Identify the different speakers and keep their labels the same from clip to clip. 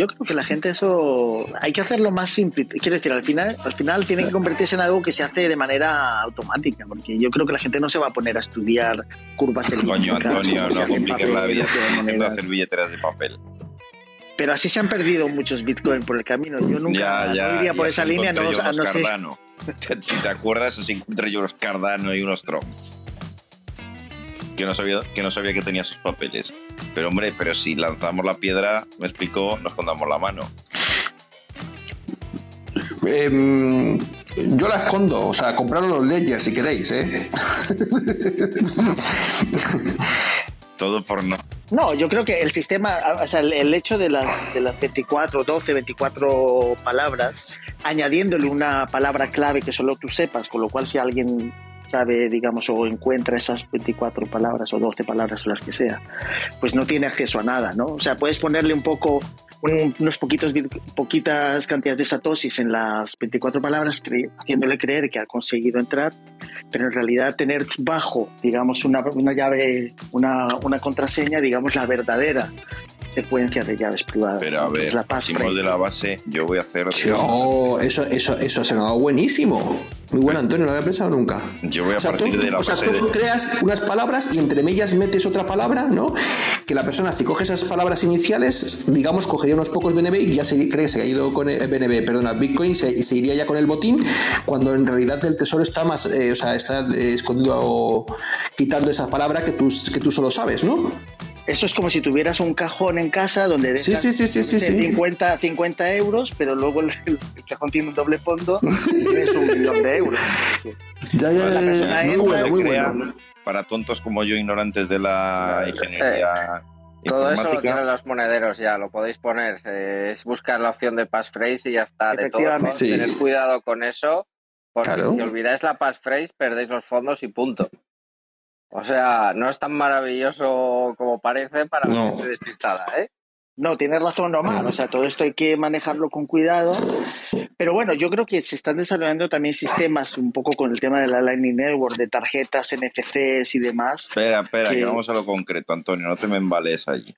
Speaker 1: yo creo que la gente eso hay que hacerlo más simple. Quiero decir, al final, al final tiene que convertirse en algo que se hace de manera automática, porque yo creo que la gente no se va a poner a estudiar curvas
Speaker 2: Coño, Antonio, no compliques la vida haciendo hacer billeteras de papel.
Speaker 1: Pero así se han perdido muchos bitcoins por el camino. Yo nunca iría por esa línea, no, no
Speaker 2: Cardano. Si te acuerdas, os encontré yo unos Cardano y unos Tron que no sabía que no sabía que tenía sus papeles. Pero hombre, pero si lanzamos la piedra, me explicó, nos contamos la mano.
Speaker 3: Em, yo la escondo, o sea, compraros los ledgers si queréis, ¿eh?
Speaker 2: Todo por no.
Speaker 1: No, yo creo que el sistema, o sea, el, hecho de las, de las 24, 12, 24 palabras, añadiéndole una palabra clave que solo tú sepas, con lo cual si alguien sabe, digamos, o encuentra esas 24 palabras o 12 palabras o las que sea, pues no tiene acceso a nada, ¿no? O sea, puedes ponerle un poco, unos poquitos, poquitas cantidades de satosis en las 24 palabras, haciéndole creer que ha conseguido entrar, pero en realidad tener bajo, digamos, una, una llave, una, una contraseña, digamos, la verdadera secuencia de llaves privadas.
Speaker 2: Pero a ver, la de la base, yo voy a hacer.
Speaker 3: Yo, eso, eso, eso se me ha dado buenísimo. Muy bueno, Antonio, no lo había pensado nunca.
Speaker 2: Yo voy a partir de la
Speaker 3: o sea, tú creas unas palabras y entre ellas metes otra palabra, ¿no? Que la persona, si coge esas palabras iniciales, digamos, cogería unos pocos BNB y ya se cree que se ha ido con el BNB, perdona, Bitcoin y se, iría ya con el botín, cuando en realidad el tesoro está más, eh, o sea, está eh, escondido o quitando esa palabra que tú, que tú solo sabes, ¿no?
Speaker 1: Eso es como si tuvieras un cajón en casa donde dejas
Speaker 3: sí, sí, sí,
Speaker 1: 50, 50 euros, pero luego el, cajón tiene un doble fondo y tienes un millón de euros.
Speaker 3: Ya, ya, ya, muy bueno, muy bueno.
Speaker 2: Para tontos como yo, ignorantes de la ingeniería.
Speaker 4: Todo eso lo tienen los monederos ya, lo podéis poner. Eh, es buscar la opción de passphrase y ya está. De todo, Tener cuidado con eso, porque si olvidáis la passphrase, perdéis los fondos y punto. O sea, no es tan maravilloso como parece para la gente despistada, ¿eh?
Speaker 1: No, tienes razón, Omar. O sea, todo esto hay que manejarlo con cuidado. Pero bueno, yo creo que se están desarrollando también sistemas un poco con el tema de la Lightning Network, de tarjetas, NFCs y demás.
Speaker 2: Espera, espera, que... vamos a lo concreto, Antonio, no te me embales allí.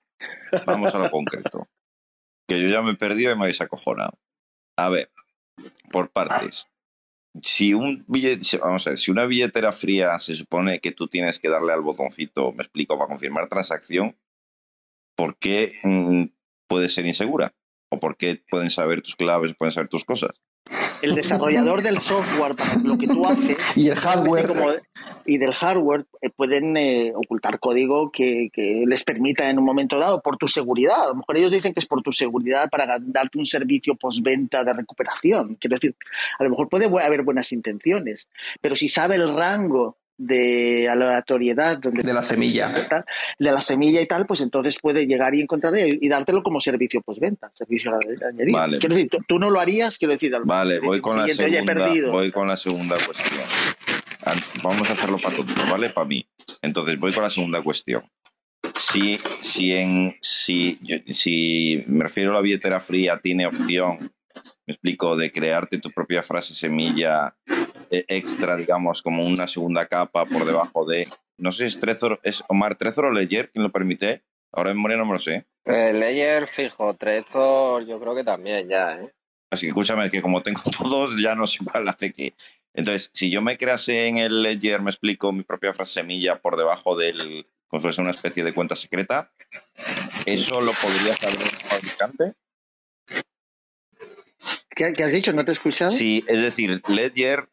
Speaker 2: Vamos a lo concreto. Que yo ya me he perdido y me habéis acojonado. A ver, por partes si un billete, una billetera fría se supone que tú tienes que darle al botoncito, me explico, para confirmar transacción, ¿por qué mm, puede ser insegura? ¿O por qué pueden saber tus claves, pueden saber tus cosas?
Speaker 1: El desarrollador del software para lo que tú haces
Speaker 3: y el hardware
Speaker 1: y del hardware eh, pueden eh, ocultar código que, les permita en un momento dado por tu seguridad. A lo mejor ellos dicen que es por tu seguridad para darte un servicio postventa de recuperación. Quiero decir, a lo mejor puede haber buenas intenciones, pero si sabe el rango de aleatoriedad donde
Speaker 3: de la semilla.
Speaker 1: de la semilla y tal pues entonces puede llegar y encontrar y, dártelo como servicio postventa servicio añadido quiero decir tú, no lo harías quiero decir
Speaker 2: vale voy con la segunda voy con la segunda cuestión. Vamos a hacerlo para todos vale para mí. Entonces voy con la segunda cuestión. Si si en si si me refiero a la billetera fría tiene opción me explico de crearte tu propia frase semilla extra, digamos, como una segunda capa por debajo de. No sé si es Trezor, es Omar Trezor o Ledger quien lo permite. Ahora en memoria no me lo sé.
Speaker 4: Eh, Ledger, fijo, Trezor, yo creo que también ya, ¿eh?
Speaker 2: Así que escúchame, que como tengo todos, ya no sé cuál hace que. Entonces, si yo me crease en el Ledger, me explico mi propia frase semilla por debajo del. como si fuese una especie de cuenta secreta, ¿eso lo podría saber el fabricante?
Speaker 1: ¿Qué, has dicho? ¿No te he escuchado?
Speaker 2: Sí, es decir, Ledger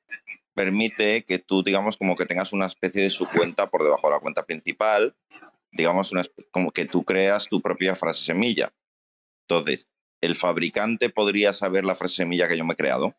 Speaker 2: permite que tú, digamos, como que tengas una especie de su cuenta por debajo de la cuenta principal, digamos, como que tú creas tu propia frase semilla. Entonces, ¿el fabricante podría saber la frase semilla que yo me he creado?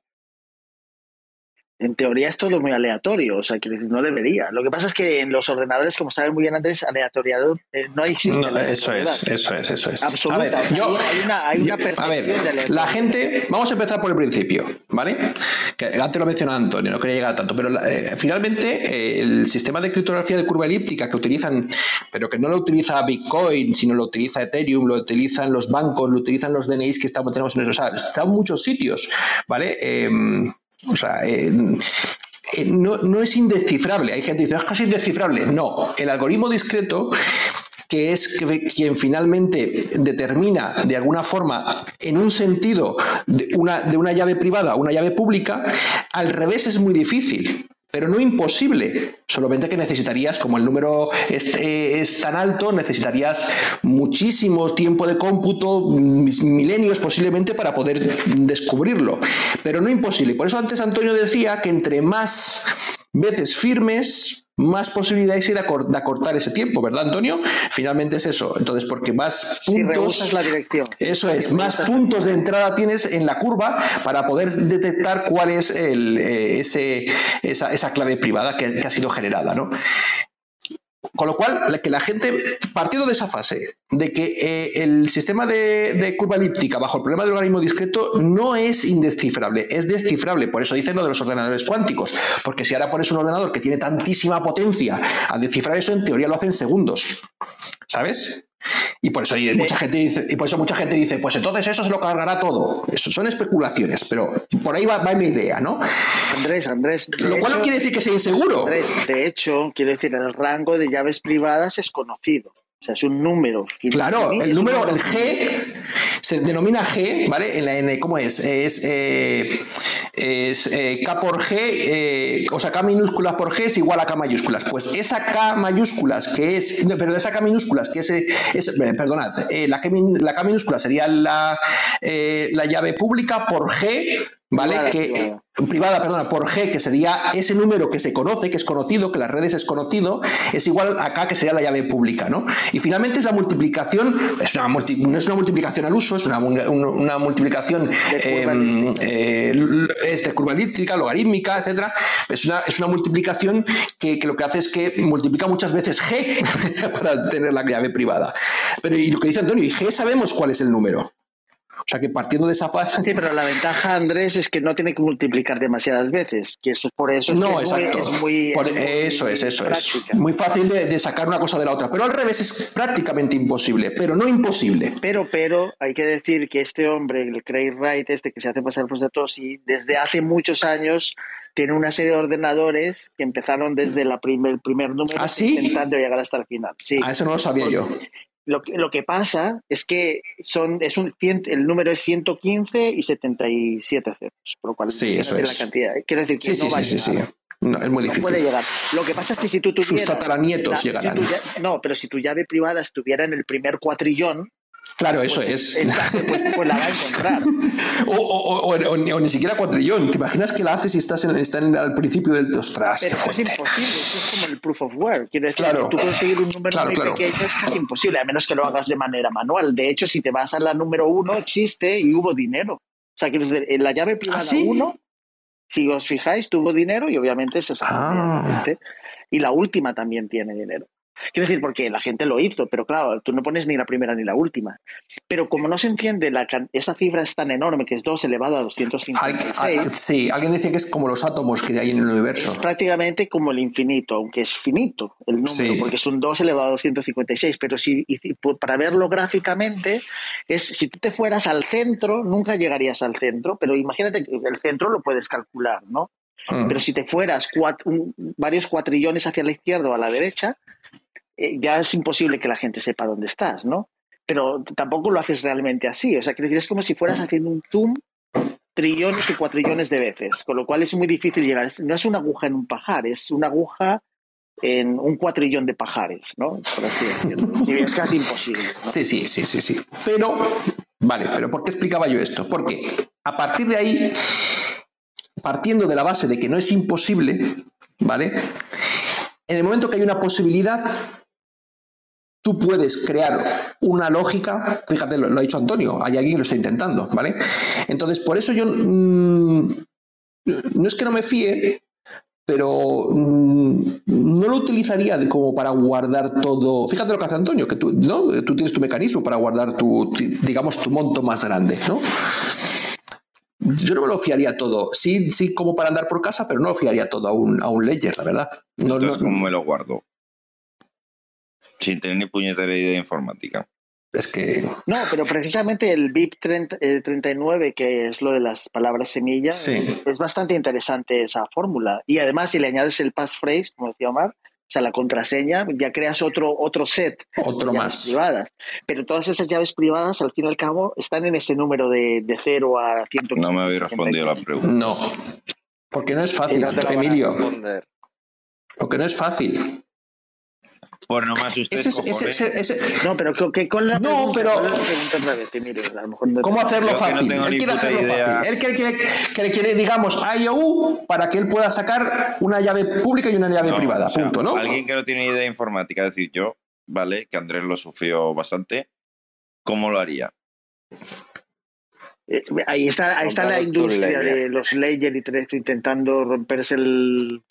Speaker 1: En teoría es todo muy aleatorio, o sea, que no debería. Lo que pasa es que en los ordenadores, como saben muy bien antes, aleatoriado eh, no existe. No,
Speaker 3: eso es, eso es, eso es.
Speaker 1: Absoluta. A ver, yo, hay una, hay una a ver,
Speaker 3: la gente, vamos a empezar por el principio, ¿vale? Que antes lo mencionó Antonio, no quería llegar a tanto, pero eh, finalmente eh, el sistema de criptografía de curva elíptica que utilizan, pero que no lo utiliza Bitcoin, sino lo utiliza Ethereum, lo utilizan los bancos, lo utilizan los DNIs que estamos, tenemos en eso, o sea, está en muchos sitios, ¿vale? O sea, eh, eh, no, es indescifrable. Hay gente que dice, es casi indescifrable. No, el algoritmo discreto que es quien finalmente determina de alguna forma en un sentido de una, de una llave privada a una llave pública, al revés es muy difícil pero no imposible. Solamente que necesitarías, como el número es, tan alto, necesitarías muchísimo tiempo de cómputo, milenios posiblemente, para poder descubrirlo. Pero no imposible. Por eso antes Antonio decía que entre más veces firmes, más posibilidades de, acortar ese tiempo, ¿verdad, Antonio? Finalmente es eso. Entonces, porque más puntos.
Speaker 1: la dirección.
Speaker 3: Eso es, más puntos de entrada tienes en la curva para poder detectar cuál es el, eh, ese, esa, clave privada que, que ha sido generada, ¿no? Con lo cual, que la gente, partiendo de esa fase, de que eh, el sistema de, curva elíptica bajo el problema del logaritmo discreto no es indescifrable, es descifrable. Por eso dicen lo de los ordenadores cuánticos. Porque si ahora pones un ordenador que tiene tantísima potencia, al descifrar eso, en teoría lo hace en segundos. ¿Sabes? Y por eso mucha gente dice, y por eso mucha gente dice, pues entonces eso se lo cargará todo. Eso son especulaciones, pero por ahí va, va la idea, ¿no?
Speaker 1: Andrés, Andrés.
Speaker 3: Lo cual no quiere decir que sea inseguro.
Speaker 1: Andrés, de hecho, quiere decir el rango de llaves privadas es conocido. O sea, es un número.
Speaker 3: Claro, el número, el G, se denomina G, ¿vale? En la N, ¿cómo es? Es, eh, es eh, K por G, eh, o sea, K minúsculas por G es igual a K mayúsculas. Pues esa K mayúsculas que es, pero de esa K minúsculas que es, es perdonad, la, K, la K minúscula sería la, la llave pública por G ¿vale? que, privada. perdona, por G, que sería ese número que se conoce, que es conocido, que las redes es conocido, es igual acá que sería la llave pública, ¿no? Y finalmente es la multiplicación, es una no es una multiplicación al uso, es una, una multiplicación em, eh, curva elíptica, logarítmica, etcétera. Es una, es una multiplicación que, que, lo que hace es que multiplica muchas veces G para tener la llave privada. Pero y lo que dice Antonio, y G sabemos cuál es el número. O sea que partiendo de esa fase.
Speaker 1: Sí, pero la ventaja, Andrés, es que no tiene que multiplicar demasiadas veces. Que eso por eso
Speaker 3: no, es, Muy, eso es, eso es. Muy fácil de, sacar una cosa de la otra. Pero al revés es prácticamente imposible, pero no imposible.
Speaker 1: Pero, pero, hay que decir que este hombre, el Craig Wright, este que se hace pasar por Satoshi, desde hace muchos años tiene una serie de ordenadores que empezaron desde primer, el primer número
Speaker 3: ¿Ah,
Speaker 1: intentando llegar hasta el final. Sí.
Speaker 3: Ah, eso no lo sabía yo.
Speaker 1: Lo que, lo que pasa es que son, es un, el número es 115 y 77 ceros, por lo cual
Speaker 3: sí, eso es.
Speaker 1: la cantidad. Quiero decir que
Speaker 3: sí,
Speaker 1: no
Speaker 3: sí, sí, No, es muy difícil.
Speaker 1: puede llegar. Lo que pasa es que si tú tuvieras...
Speaker 3: Sus tataranietos llegarán.
Speaker 1: no, pero si tu llave privada estuviera en el primer cuatrillón,
Speaker 3: Claro, eso pues,
Speaker 1: es. pues, pues, la va a encontrar.
Speaker 3: o, ni siquiera cuatrillón. ¿Te imaginas que la haces si estás, en, en al principio del ostras?
Speaker 1: Pero es imposible. Eso es como el proof of work. Quiere decir, claro. tú conseguir un número muy pequeño es casi imposible, a menos que lo hagas de manera manual. De hecho, si te vas a la número uno, existe y hubo dinero. O sea, que en la llave privada 1, ¿Ah, si os fijáis, tuvo dinero y obviamente se ah. Y la última también tiene dinero. Quiero decir, porque la gente lo hizo, pero claro, tú no pones ni la primera ni la última. Pero como no se entiende, la, esa cifra es tan enorme que es 2 elevado a 256.
Speaker 3: sí, alguien dice que es como los átomos que hay en el universo.
Speaker 1: Es prácticamente como el infinito, aunque es finito el número, porque es un 2 elevado a 256. Pero si, para verlo gráficamente, es si tú te fueras al centro, nunca llegarías al centro, pero imagínate que el centro lo puedes calcular, ¿no? Mm. Pero si te fueras varios cuatrillones hacia la izquierda o a la derecha, eh, ya es imposible que la gente sepa dónde estás, ¿no? Pero tampoco lo haces realmente así. O sea, que decir, es como si fueras haciendo un zoom trillones y cuatrillones de veces, con lo cual es muy difícil llegar. No es una aguja en un pajar, es una aguja en un cuatrillón de pajares, ¿no? Por así decirlo. Sí, es casi imposible.
Speaker 3: Sí, sí, sí, sí, sí. Pero, vale, pero ¿por qué explicaba yo esto? Porque a partir de ahí, partiendo de la base de que no es imposible, ¿vale? En el momento que hay una posibilidad, tú puedes crear una lógica, fíjate, lo, ha dicho Antonio, hay alguien que lo está intentando, ¿vale? Entonces, por eso yo mm, no es que no me fíe, pero mm, no lo utilizaría como para guardar todo. Fíjate lo que hace Antonio, que tú, ¿no? tú tienes tu mecanismo para guardar tu, digamos, tu monto más grande, ¿no? Yo no me lo fiaría todo. Sí, sí, como para andar por casa, pero no lo fiaría todo a un, a un ledger, la verdad.
Speaker 2: No, Entonces, ¿cómo me lo guardo? Sin tener ni puñetera idea de informática.
Speaker 3: Es que.
Speaker 1: No, pero precisamente el BIP 39, que es lo de las palabras semilla, es bastante interesante esa fórmula. Y además, si le añades el passphrase, como decía Omar, o sea, la contraseña, ya creas otro, otro set
Speaker 3: otro más.
Speaker 1: privadas. Pero todas esas llaves privadas, al fin y al cabo, están en ese número de, de 0 a 100.
Speaker 2: No me habéis respondido la pregunta.
Speaker 3: No. Porque no es fácil, Emilio. Porque no es fácil.
Speaker 2: Por nomás usted
Speaker 1: No, pero que, con la
Speaker 3: No, pero... ¿Cómo hacerlo fácil?
Speaker 2: él quiere hacerlo fácil.
Speaker 3: Él quiere, que quiere, digamos, IOU para que él pueda sacar una llave pública y una llave privada. punto, ¿no?
Speaker 2: Alguien que no tiene idea de informática, es decir, yo, ¿vale? Que Andrés lo sufrió bastante. ¿Cómo lo haría?
Speaker 1: Eh, ahí está, ahí está la industria de los Ledger y todo intentando romperse el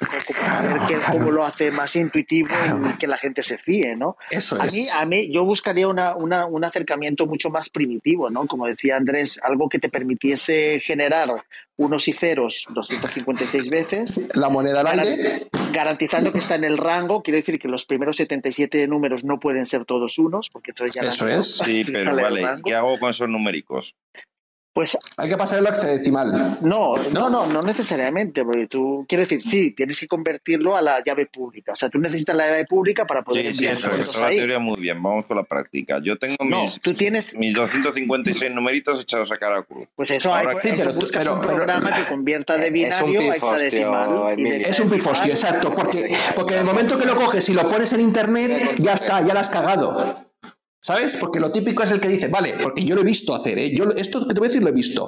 Speaker 1: para ver cómo lo hace más intuitivo y que la gente se fíe, ¿no?
Speaker 3: Eso
Speaker 1: a
Speaker 3: es.
Speaker 1: Mí, a mí, yo buscaría una, una, un acercamiento mucho más primitivo, ¿no? Como decía Andrés, algo que te permitiese generar unos y ceros 256 veces.
Speaker 3: La moneda al aire.
Speaker 1: Garantizando que está en el rango, quiero decir que los primeros 77 números no pueden ser todos unos, porque entonces ya...
Speaker 3: Eso es.
Speaker 2: Sí, pero vale, ¿qué hago con esos numéricos?
Speaker 1: Pues
Speaker 3: hay que pasar el hexadecimal.
Speaker 1: No, no, no, no necesariamente, porque tú, quiero decir, sí, tienes que convertirlo a la llave pública. O sea, tú necesitas la llave pública para poder
Speaker 2: sí, sí, eso, es la teoría muy bien, vamos con la práctica. Yo tengo mis,
Speaker 1: tú tienes...
Speaker 2: mis 256 numeritos echados a cara cruz.
Speaker 1: Pues eso hay, sí, pero, buscas un programa que convierta de binario a hexadecimal.
Speaker 3: es un pifostio, exacto, porque, porque en el momento que lo coges y lo pones en internet, ya está, ya lo has cagado. ¿Sabes? Porque lo típico es el que dice, vale, porque yo lo he visto hacer, ¿eh? Yo esto que te voy a decir lo he visto.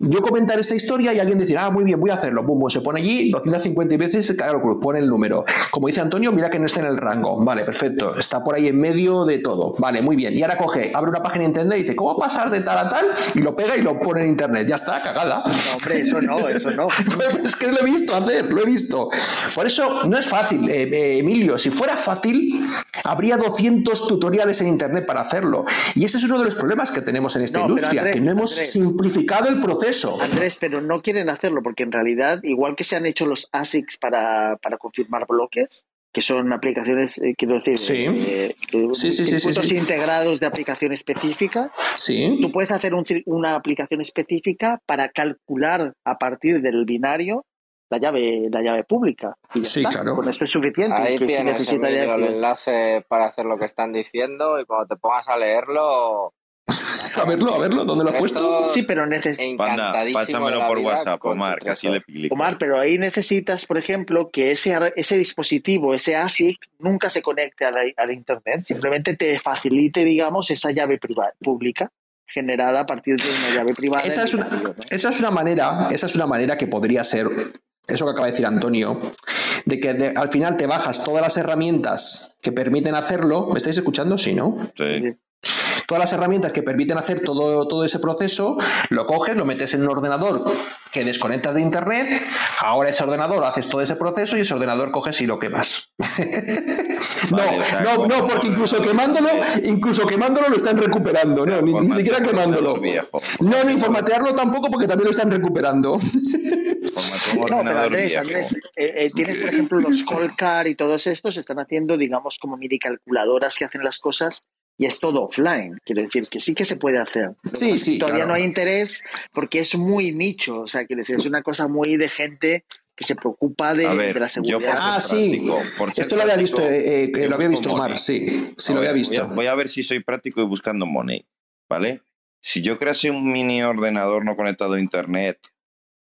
Speaker 3: Yo comentar esta historia y alguien decir, ah, muy bien, voy a hacerlo. Bum, se pone allí 250 veces, claro, pone el número. Como dice Antonio, mira que no está en el rango. Vale, perfecto. Está por ahí en medio de todo. Vale, muy bien. Y ahora coge, abre una página en internet y dice, ¿cómo pasar de tal a tal? Y lo pega y lo pone en internet. Ya está, cagada.
Speaker 1: No, hombre, eso no, eso no.
Speaker 3: es que lo he visto hacer, lo he visto. Por eso no es fácil, eh, eh, Emilio. Si fuera fácil, habría 200 tutoriales en internet para hacerlo. Y ese es uno de los problemas que tenemos en esta industria, que no hemos simplificado el proceso.
Speaker 1: Andrés, pero no quieren hacerlo porque en realidad, igual que se han hecho los ASICs para, para confirmar bloques, que son aplicaciones, eh, quiero decir,
Speaker 3: sí.
Speaker 1: Eh, sí, integrados de aplicación específica.
Speaker 3: Sí.
Speaker 1: Tú puedes hacer una aplicación específica para calcular a partir del binario la llave, la llave pública.
Speaker 3: sí, claro.
Speaker 1: Con esto es suficiente.
Speaker 4: Ahí tienes el enlace para hacer lo que están diciendo y cuando te pongas a leerlo...
Speaker 3: a verlo, a verlo, ¿dónde lo has puesto?
Speaker 1: Sí, pero necesitas.
Speaker 2: pásamelo por WhatsApp, Omar, casi le clico.
Speaker 1: Omar, pero ahí necesitas, por ejemplo, que ese, ese dispositivo, ese ASIC, nunca se conecte a la, Internet, simplemente te facilite, digamos, esa llave privada, pública generada a partir de una llave privada.
Speaker 3: Esa es una, esa es una manera, esa es una manera que podría ser eso que acaba de decir Antonio, de que al final te bajas todas las herramientas que permiten hacerlo. ¿Me estáis escuchando? Sí, ¿no?
Speaker 2: Sí.
Speaker 3: Todas las herramientas que permiten hacer todo, todo ese proceso, lo coges, lo metes en un ordenador que desconectas de internet, ahora ese ordenador haces todo ese proceso y ese ordenador coges y lo quemas. no, no, no, porque incluso quemándolo, incluso quemándolo lo están recuperando, no, ni, siquiera quemándolo. No, ni formatearlo tampoco porque también lo están recuperando.
Speaker 1: no, pero Andrés, Andrés eh, eh, tienes por ejemplo los Colcar y todos estos están haciendo, digamos, como mini calculadoras que hacen las cosas y es todo offline. Quiero decir que sí que se puede hacer.
Speaker 3: Sí, sí.
Speaker 1: Todavía no hay interés porque es muy nicho. O sea, quiero decir, es una cosa muy de gente que se preocupa de, la seguridad.
Speaker 3: ah, sí. Esto lo había visto, eh, lo había visto Omar, sí. Sí, lo había visto.
Speaker 2: Voy a, ver si soy práctico y buscando money, ¿vale? Si yo crease un mini ordenador no conectado a internet,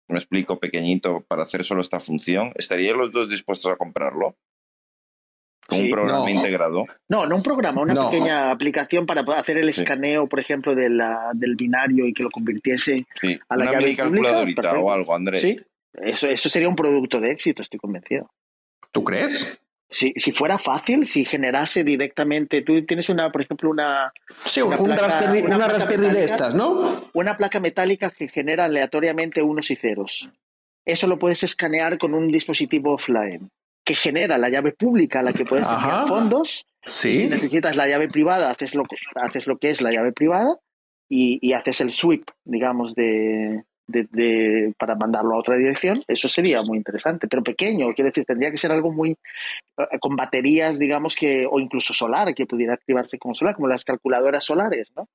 Speaker 2: me explico, pequeñito, para hacer solo esta función, ¿estarían los dos dispuestos a comprarlo? ¿Con un programa integrado?
Speaker 1: No, no un programa, una pequeña aplicación para hacer el escaneo, por ejemplo, de la, del binario y que lo convirtiese a la
Speaker 2: una
Speaker 1: llave
Speaker 2: calculadorita o algo, Andrés.
Speaker 1: Sí, eso, eso sería un producto de éxito, estoy convencido.
Speaker 3: ¿Tú crees?
Speaker 1: Si, si fuera fácil, si generase directamente, tú tienes una, por ejemplo, una...
Speaker 3: Sí, una, una Raspberry, de estas, ¿no?
Speaker 1: Una placa metálica que genera aleatoriamente unos y ceros. eso lo puedes escanear con un dispositivo offline que genera la llave pública a la que puedes enviar fondos. Si necesitas la llave privada, haces lo, haces lo que es la llave privada y, haces el sweep, digamos, de, para mandarlo a otra dirección, eso sería muy interesante, pero pequeño, quiero decir, tendría que ser algo muy eh, con baterías, digamos que, o incluso solar, que pudiera activarse como solar, como las calculadoras solares, ¿no?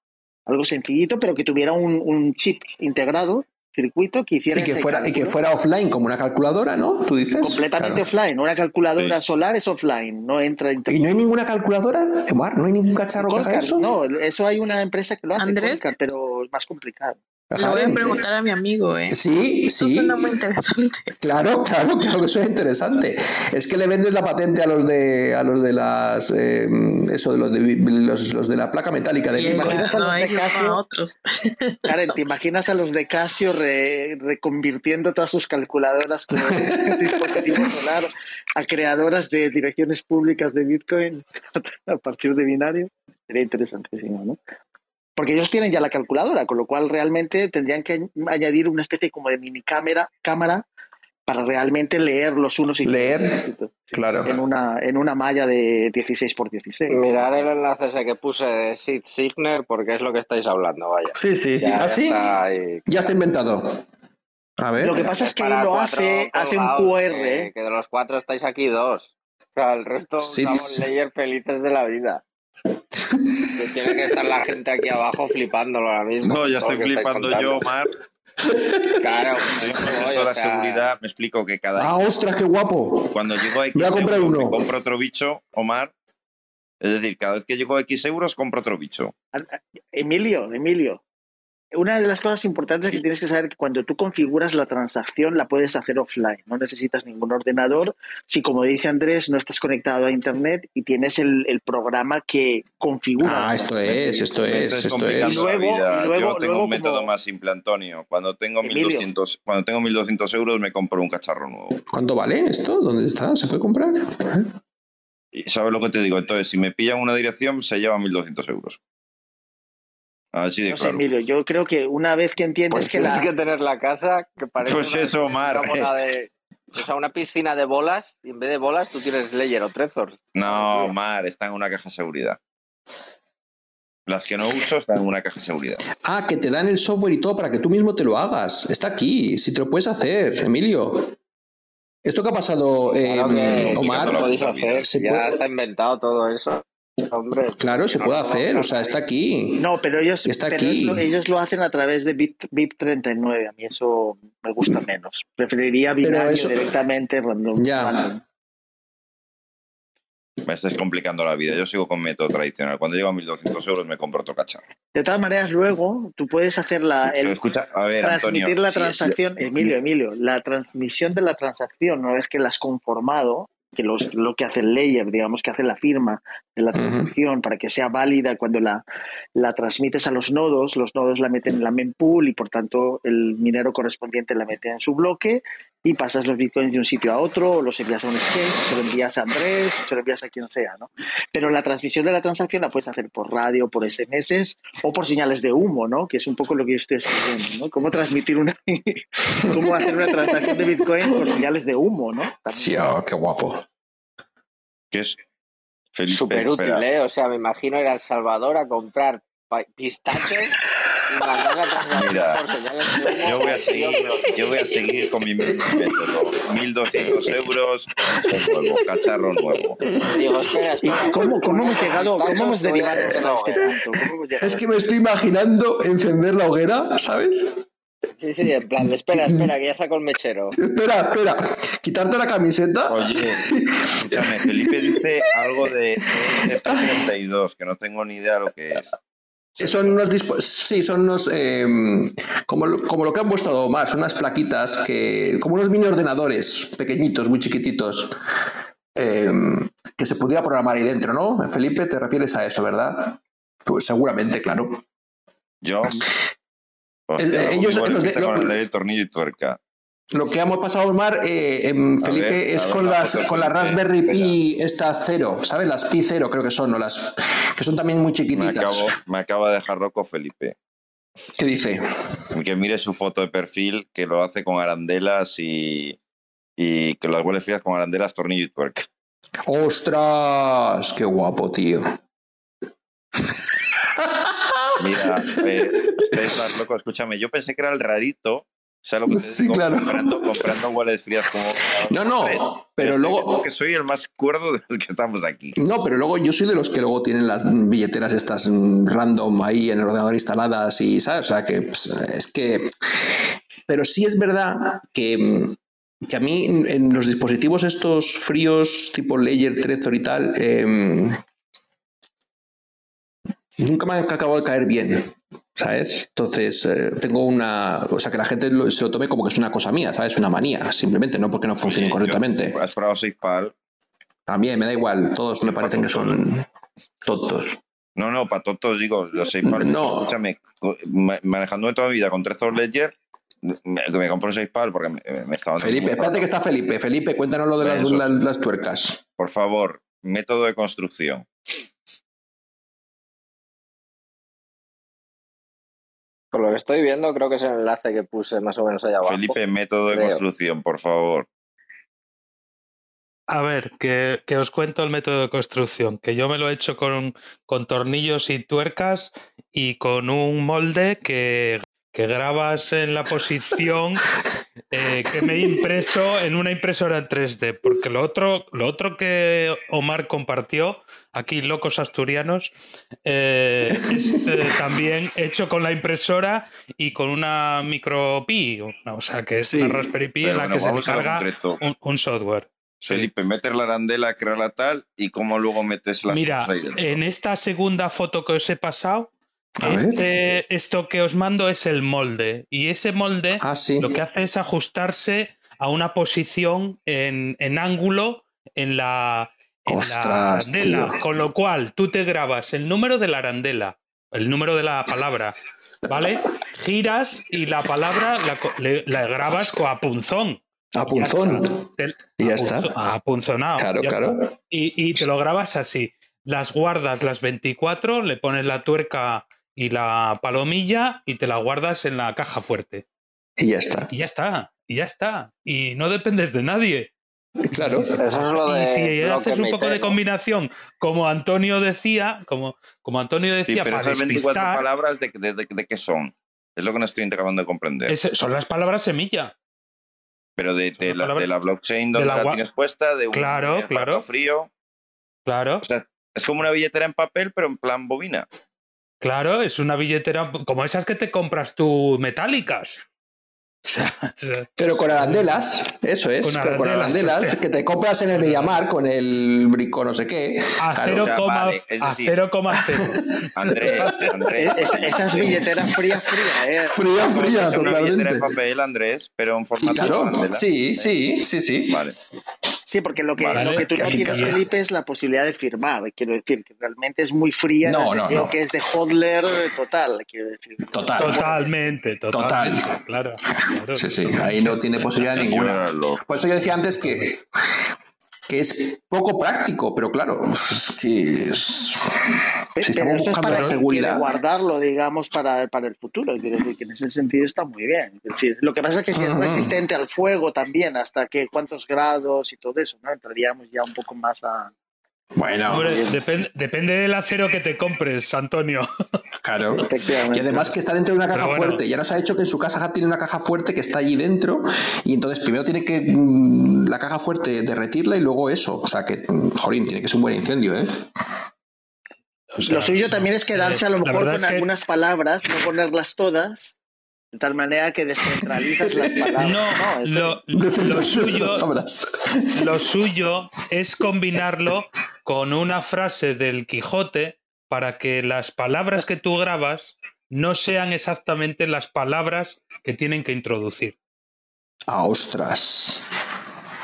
Speaker 1: Algo sencillito, pero que tuviera un chip integrado circuito que hiciera.
Speaker 3: Y que, fuera, y que fuera offline como una calculadora, ¿no? Tú dices.
Speaker 1: Completamente offline. Una calculadora solar es offline, no entra
Speaker 3: ¿Y no hay ninguna calculadora, Omar? ¿No hay ningún cacharro que haga eso?
Speaker 1: No, eso hay una empresa que lo hace, ¿Andrés? pero es más complicado.
Speaker 5: Le voy a preguntar a mi amigo, ¿eh?
Speaker 3: Sí,
Speaker 5: Esto sí. suena muy interesante.
Speaker 3: Claro, claro, claro que suena interesante. Es que le vendes la patente a los de a los de las eh, eso de los de los, de la placa metálica de
Speaker 1: imaginas a los de Casio? otros. Karen, ¿te imaginas a los de Casio reconvirtiendo todas sus calculadoras como dispositivo solar a creadoras de direcciones públicas de Bitcoin a partir de binario? Sería interesantísimo, ¿no? Porque ellos tienen ya la calculadora, con lo cual realmente tendrían que añadir una especie como de mini cámara, cámara para realmente leer los unos y
Speaker 3: leer claro.
Speaker 1: en una en una malla de 16 por 16
Speaker 4: mirar el enlace ese que puse de Sid Signer porque es lo que estáis hablando vaya.
Speaker 3: Sí sí. Ya, ¿Ah, está ya está inventado. A ver.
Speaker 1: Lo que pasa es que lo hace hace un QR
Speaker 4: que, de los cuatro estáis aquí dos. O sea, el resto somos leyer felices de la vida tiene que estar la gente aquí abajo flipándolo ahora mismo.
Speaker 2: No, ya estoy flipando yo, Omar. Claro, no, la seguridad, me explico que cada.
Speaker 3: Ah, ostras, qué guapo.
Speaker 2: Cuando llego a X euros, compro otro bicho, Omar. Es decir, cada vez que llego a X euros, compro otro bicho.
Speaker 1: Emilio, Emilio, una de las cosas importantes que tienes que saber es que cuando tú configuras la transacción la puedes hacer offline, no necesitas ningún ordenador. Si, como dice Andrés, no estás conectado a Internet y tienes el, programa que configura.
Speaker 3: Ah, esto es, esto es, esto es.
Speaker 2: Yo tengo un método más simple, Antonio. Cuando tengo, 1200, cuando tengo 1200 euros me compro un cacharro nuevo.
Speaker 3: ¿Cuánto vale esto? ¿Dónde está? ¿Se puede comprar?
Speaker 2: ¿Sabes lo que te digo? Entonces, si me pillan una dirección, se lleva 1200 euros. Así de claro.
Speaker 1: Emilio, yo creo que una vez que entiendes
Speaker 4: pues
Speaker 1: que
Speaker 4: tienes la... que tener la casa que parece
Speaker 2: pues eso, Mar.
Speaker 4: o sea, una piscina de bolas y en vez de bolas tú tienes Ledger o Trezor.
Speaker 2: No, Mar, está en una caja de seguridad. Las que no uso están en una caja de seguridad.
Speaker 3: Ah, que te dan el software y todo para que tú mismo te lo hagas. Está aquí, si te lo puedes hacer, Emilio. Esto que ha pasado, eh, Omar.
Speaker 4: Lo podéis hacer. ya está inventado todo eso
Speaker 3: claro, se puede hacer, o sea, está aquí.
Speaker 1: No, pero ellos, está aquí. ellos lo hacen a través de BIP, 39, a mí eso me gusta menos. Preferiría binario directamente random.
Speaker 3: Ya.
Speaker 2: Me estás complicando la vida. Yo sigo con método tradicional. Cuando llego a 1200 euros me compro otro cacharro.
Speaker 1: De todas maneras, luego tú puedes hacer la. El,
Speaker 2: escucha, a ver,
Speaker 1: transmitir la transacción. Emilio, Emilio, la transmisión de la transacción, una vez que la has conformado, que los, lo que hace el layer, digamos que hace la firma de la transacción para que sea válida cuando la, la transmites a los nodos, los nodos la meten en la mempool y por tanto el minero correspondiente la mete en su bloque y pasas los bitcoins de un sitio a otro, o los envías a un exchange, se lo envías a Andrés, se lo envías a quien sea, ¿no? Pero la transmisión de la transacción la puedes hacer por radio, por SMS o por señales de humo, ¿no? Que es un poco lo que yo estoy escribiendo, ¿no? Cómo transmitir una, cómo hacer una transacción de bitcoin por señales de humo, ¿no?
Speaker 3: Sí, oh, qué guapo.
Speaker 2: ¿Qué es?
Speaker 4: Súper útil, ¿eh? O sea, me imagino ir a El Salvador a comprar pistachos
Speaker 2: Mira, yo voy, a seguir, yo voy a seguir con mi método. 1.200 euros, nuevo, cacharro nuevo.
Speaker 1: ¿Cómo, cómo hemos llegado, cómo hemos derivado a este punto?
Speaker 3: Es que me estoy imaginando encender la hoguera, ¿sabes?
Speaker 4: Sí, sí, en plan, espera, espera, que ya saco el mechero.
Speaker 3: Espera, espera, quitarte la camiseta.
Speaker 2: Oye, escúchame, Felipe dice algo de F32, que no tengo ni idea de lo que es.
Speaker 3: Son unos sí, son unos em, como, como, lo que han puesto más, son unas plaquitas que. como unos mini ordenadores pequeñitos, muy chiquititos. Em, que se pudiera programar ahí dentro, ¿no? Felipe, te refieres a eso, ¿verdad? Pues seguramente, claro.
Speaker 2: Yo. Ellos con el tornillo y tuerca.
Speaker 3: Lo que hemos pasado, Omar, eh, en Felipe, es con las con la Raspberry Pi estas cero, ¿sabes? Las Pi cero creo que son, o las que son también muy chiquititas.
Speaker 2: Me, acabo, me acaba de dejar loco Felipe.
Speaker 3: ¿Qué dice?
Speaker 2: Que mire su foto de perfil, que lo hace con arandelas y, y que las huele frías con arandelas, tornillo y tuerca.
Speaker 3: ¡Ostras! ¡Qué guapo, tío!
Speaker 2: Mira, eh, ustedes locos, escúchame, yo pensé que era el rarito ¿Sabes lo que
Speaker 3: sí, claro.
Speaker 2: Comprando, comprando frías como.
Speaker 3: No, no, pero luego.
Speaker 2: Porque soy el más cuerdo de los que estamos aquí.
Speaker 3: No, pero luego yo soy de los que luego tienen las billeteras estas random ahí en el ordenador instaladas y, ¿sabes? O sea, que pues, es que. Pero sí es verdad que, que a mí en los dispositivos estos fríos tipo Ledger, Trezor y tal, eh, nunca me ha acabado de caer bien. ¿sabes? Entonces, eh, tengo una. O sea, que la gente se lo tome como que es una cosa mía, ¿sabes? Una manía, simplemente, no porque no funcionen correctamente.
Speaker 2: ¿Has probado SafePal?
Speaker 3: También, me da igual, todos me parecen que son tontos.
Speaker 2: No, no, para tontos digo, los SafePal. No. Escúchame, manejando toda mi vida con Trezor Ledger, me, me compro un SafePal porque me, me
Speaker 3: Felipe, espérate que está Felipe. Felipe, cuéntanos lo de las tuercas.
Speaker 2: Por favor, método de construcción.
Speaker 4: Por lo que estoy viendo, creo que es el enlace que puse más o menos allá abajo.
Speaker 2: Felipe, método de construcción, por favor.
Speaker 6: A ver, que, os cuento el método de construcción, que yo me lo he hecho con, con tornillos y tuercas y con un molde que que grabas en la posición eh, que me he impreso en una impresora en 3D, porque lo otro, lo otro que Omar compartió, aquí Locos Asturianos, eh, es eh, también hecho con la impresora y con una micro Pi, o sea, que es una Raspberry Pi en la que se carga un, software.
Speaker 2: Felipe, meter la arandela, crearla tal y cómo luego metes la
Speaker 6: Mira, en esta segunda foto que os he pasado, este, esto que os mando es el molde y ese molde
Speaker 3: ah,
Speaker 6: lo que hace es ajustarse a una posición en, ángulo en la, arandela, con lo cual tú te grabas el número de la arandela, el número de la palabra, ¿vale? Giras y la palabra la, grabas a punzón.
Speaker 3: A punzón. Y ya está.
Speaker 6: A punzonado.
Speaker 3: Claro, claro.
Speaker 6: Y, y, te lo grabas así. Las guardas las 24, le pones la tuerca y la palomilla y te la guardas en la caja fuerte.
Speaker 3: Y ya está.
Speaker 6: Y ya está, y ya está. Y no dependes de nadie.
Speaker 3: Claro,
Speaker 6: y si, haces un poco de combinación, como Antonio decía, como, como Antonio decía,
Speaker 2: pero
Speaker 6: para
Speaker 2: esas 24 palabras de, de, qué son. Es lo que no estoy acabando de comprender.
Speaker 6: son las palabras semilla.
Speaker 2: Pero de, la, de la, blockchain donde la, tienes puesta, de un
Speaker 6: claro, claro.
Speaker 2: frío.
Speaker 6: Claro.
Speaker 2: O sea, es como una billetera en papel, pero en plan bobina.
Speaker 6: Claro, es una billetera como esas que te compras tú metálicas.
Speaker 3: Pero con arandelas, eso es, con con arandelas que te compras en el Mediamar con el brico no sé qué.
Speaker 6: A 0,0.
Speaker 2: Andrés, Andrés.
Speaker 1: Esa, es billetera fría, fría, ¿eh?
Speaker 3: Fría, fría, es totalmente. Una billetera
Speaker 2: de papel, Andrés, pero en formato
Speaker 3: sí, claro. Sí, sí, sí, sí.
Speaker 2: Vale.
Speaker 1: Sí, porque lo que, lo que tú no tienes, Felipe, es la posibilidad de firmar. Quiero decir que realmente es muy fría.
Speaker 3: No, no, no.
Speaker 1: que es de hodler total. Quiero decir.
Speaker 3: Total.
Speaker 6: Totalmente, totalmente. Total. Claro,
Speaker 3: Sí, sí. Ahí no tiene posibilidad ninguna. Por eso yo decía antes que que es poco práctico, pero claro, es que es,
Speaker 1: si estamos buscando para la seguridad. guardarlo, digamos, para, para el futuro. Quiero decir que en ese sentido está muy bien. lo que pasa es que si es resistente al fuego también, hasta que cuántos grados y todo eso, ¿no? Entraríamos ya un poco más a,
Speaker 3: bueno,
Speaker 6: depende del acero que te compres, Antonio.
Speaker 3: Claro. Y además que está dentro de una caja fuerte. Ya nos ha dicho que en su casa tiene una caja fuerte que está allí dentro. Y entonces primero tiene que mm, la caja fuerte derretirla y luego eso. O sea que, mm, jolín, tiene que ser un buen incendio, ¿eh?
Speaker 1: lo suyo también es quedarse a lo mejor con algunas palabras, no ponerlas todas de tal manera que descentralizas las palabras.
Speaker 6: No, lo, suyo, lo suyo es combinarlo con una frase del Quijote para que las palabras que tú grabas no sean exactamente las palabras que tienen que introducir.
Speaker 3: ¡Ah, ostras!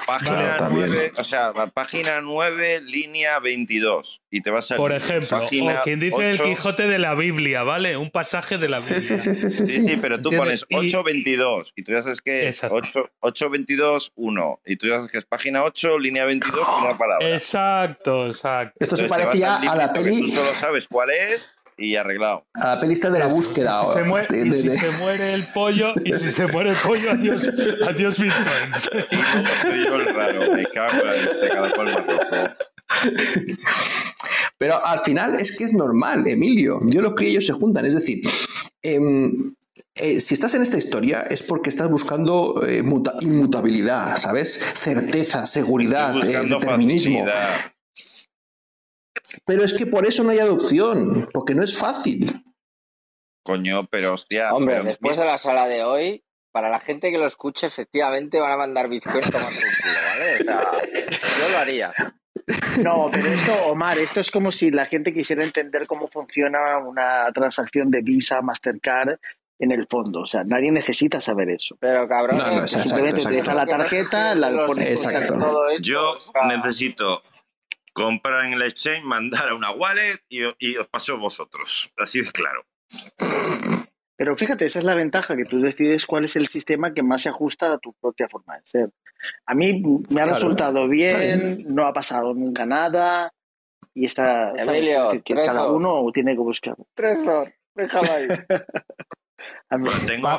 Speaker 2: Página 9, o sea, página 9, línea 22. Y te vas a.
Speaker 6: Por ejemplo, o quien dice el Quijote de la Biblia, ¿vale? Un pasaje de la Biblia.
Speaker 3: Sí, sí, sí. Sí,
Speaker 2: sí, sí pero tú pones 822 y tú ya sabes que es 822, 1. Y tú ya sabes que es página 8, línea 22, una palabra.
Speaker 6: Exacto, exacto.
Speaker 3: Esto se parecía a la peli.
Speaker 2: Tú solo sabes cuál es y arreglado.
Speaker 3: A la pelista de la búsqueda.
Speaker 6: Si, se muere, y si se muere, el pollo, y si se muere el pollo, adiós, adiós Bitcoin.
Speaker 2: Soy yo el raro, me cago en la leche, cada cual más rojo.
Speaker 3: Pero al final es que es normal, Emilio. Yo lo que ellos se juntan. Es decir, eh, eh, si estás en esta historia es porque estás buscando eh, inmutabilidad, ¿sabes? Certeza, seguridad, eh, determinismo. Pero es que por eso no hay adopción, porque no es fácil.
Speaker 2: Coño, pero hostia.
Speaker 4: Hombre, después de la sala de hoy, para la gente que lo escuche, efectivamente van a mandar Bitcoin tomando un culo, ¿vale? O sea, yo lo haría.
Speaker 1: No, pero esto, Omar, esto es como si la gente quisiera entender cómo funciona una transacción de Visa, Mastercard en el fondo. O sea, nadie necesita saber eso.
Speaker 4: Pero cabrón,
Speaker 1: no, simplemente utiliza la tarjeta, la pones
Speaker 3: exacto.
Speaker 2: Todo esto, Yo necesito comprar en el exchange, mandar a una wallet y, y os paso vosotros. Así de claro.
Speaker 1: Pero fíjate, esa es la ventaja, que tú decides cuál es el sistema que más se ajusta a tu propia forma de ser. A mí me ha resultado bien, no ha pasado nunca nada y está...
Speaker 4: Emilio,
Speaker 1: que cada uno tiene que buscar.
Speaker 4: Trezor, déjalo ahí.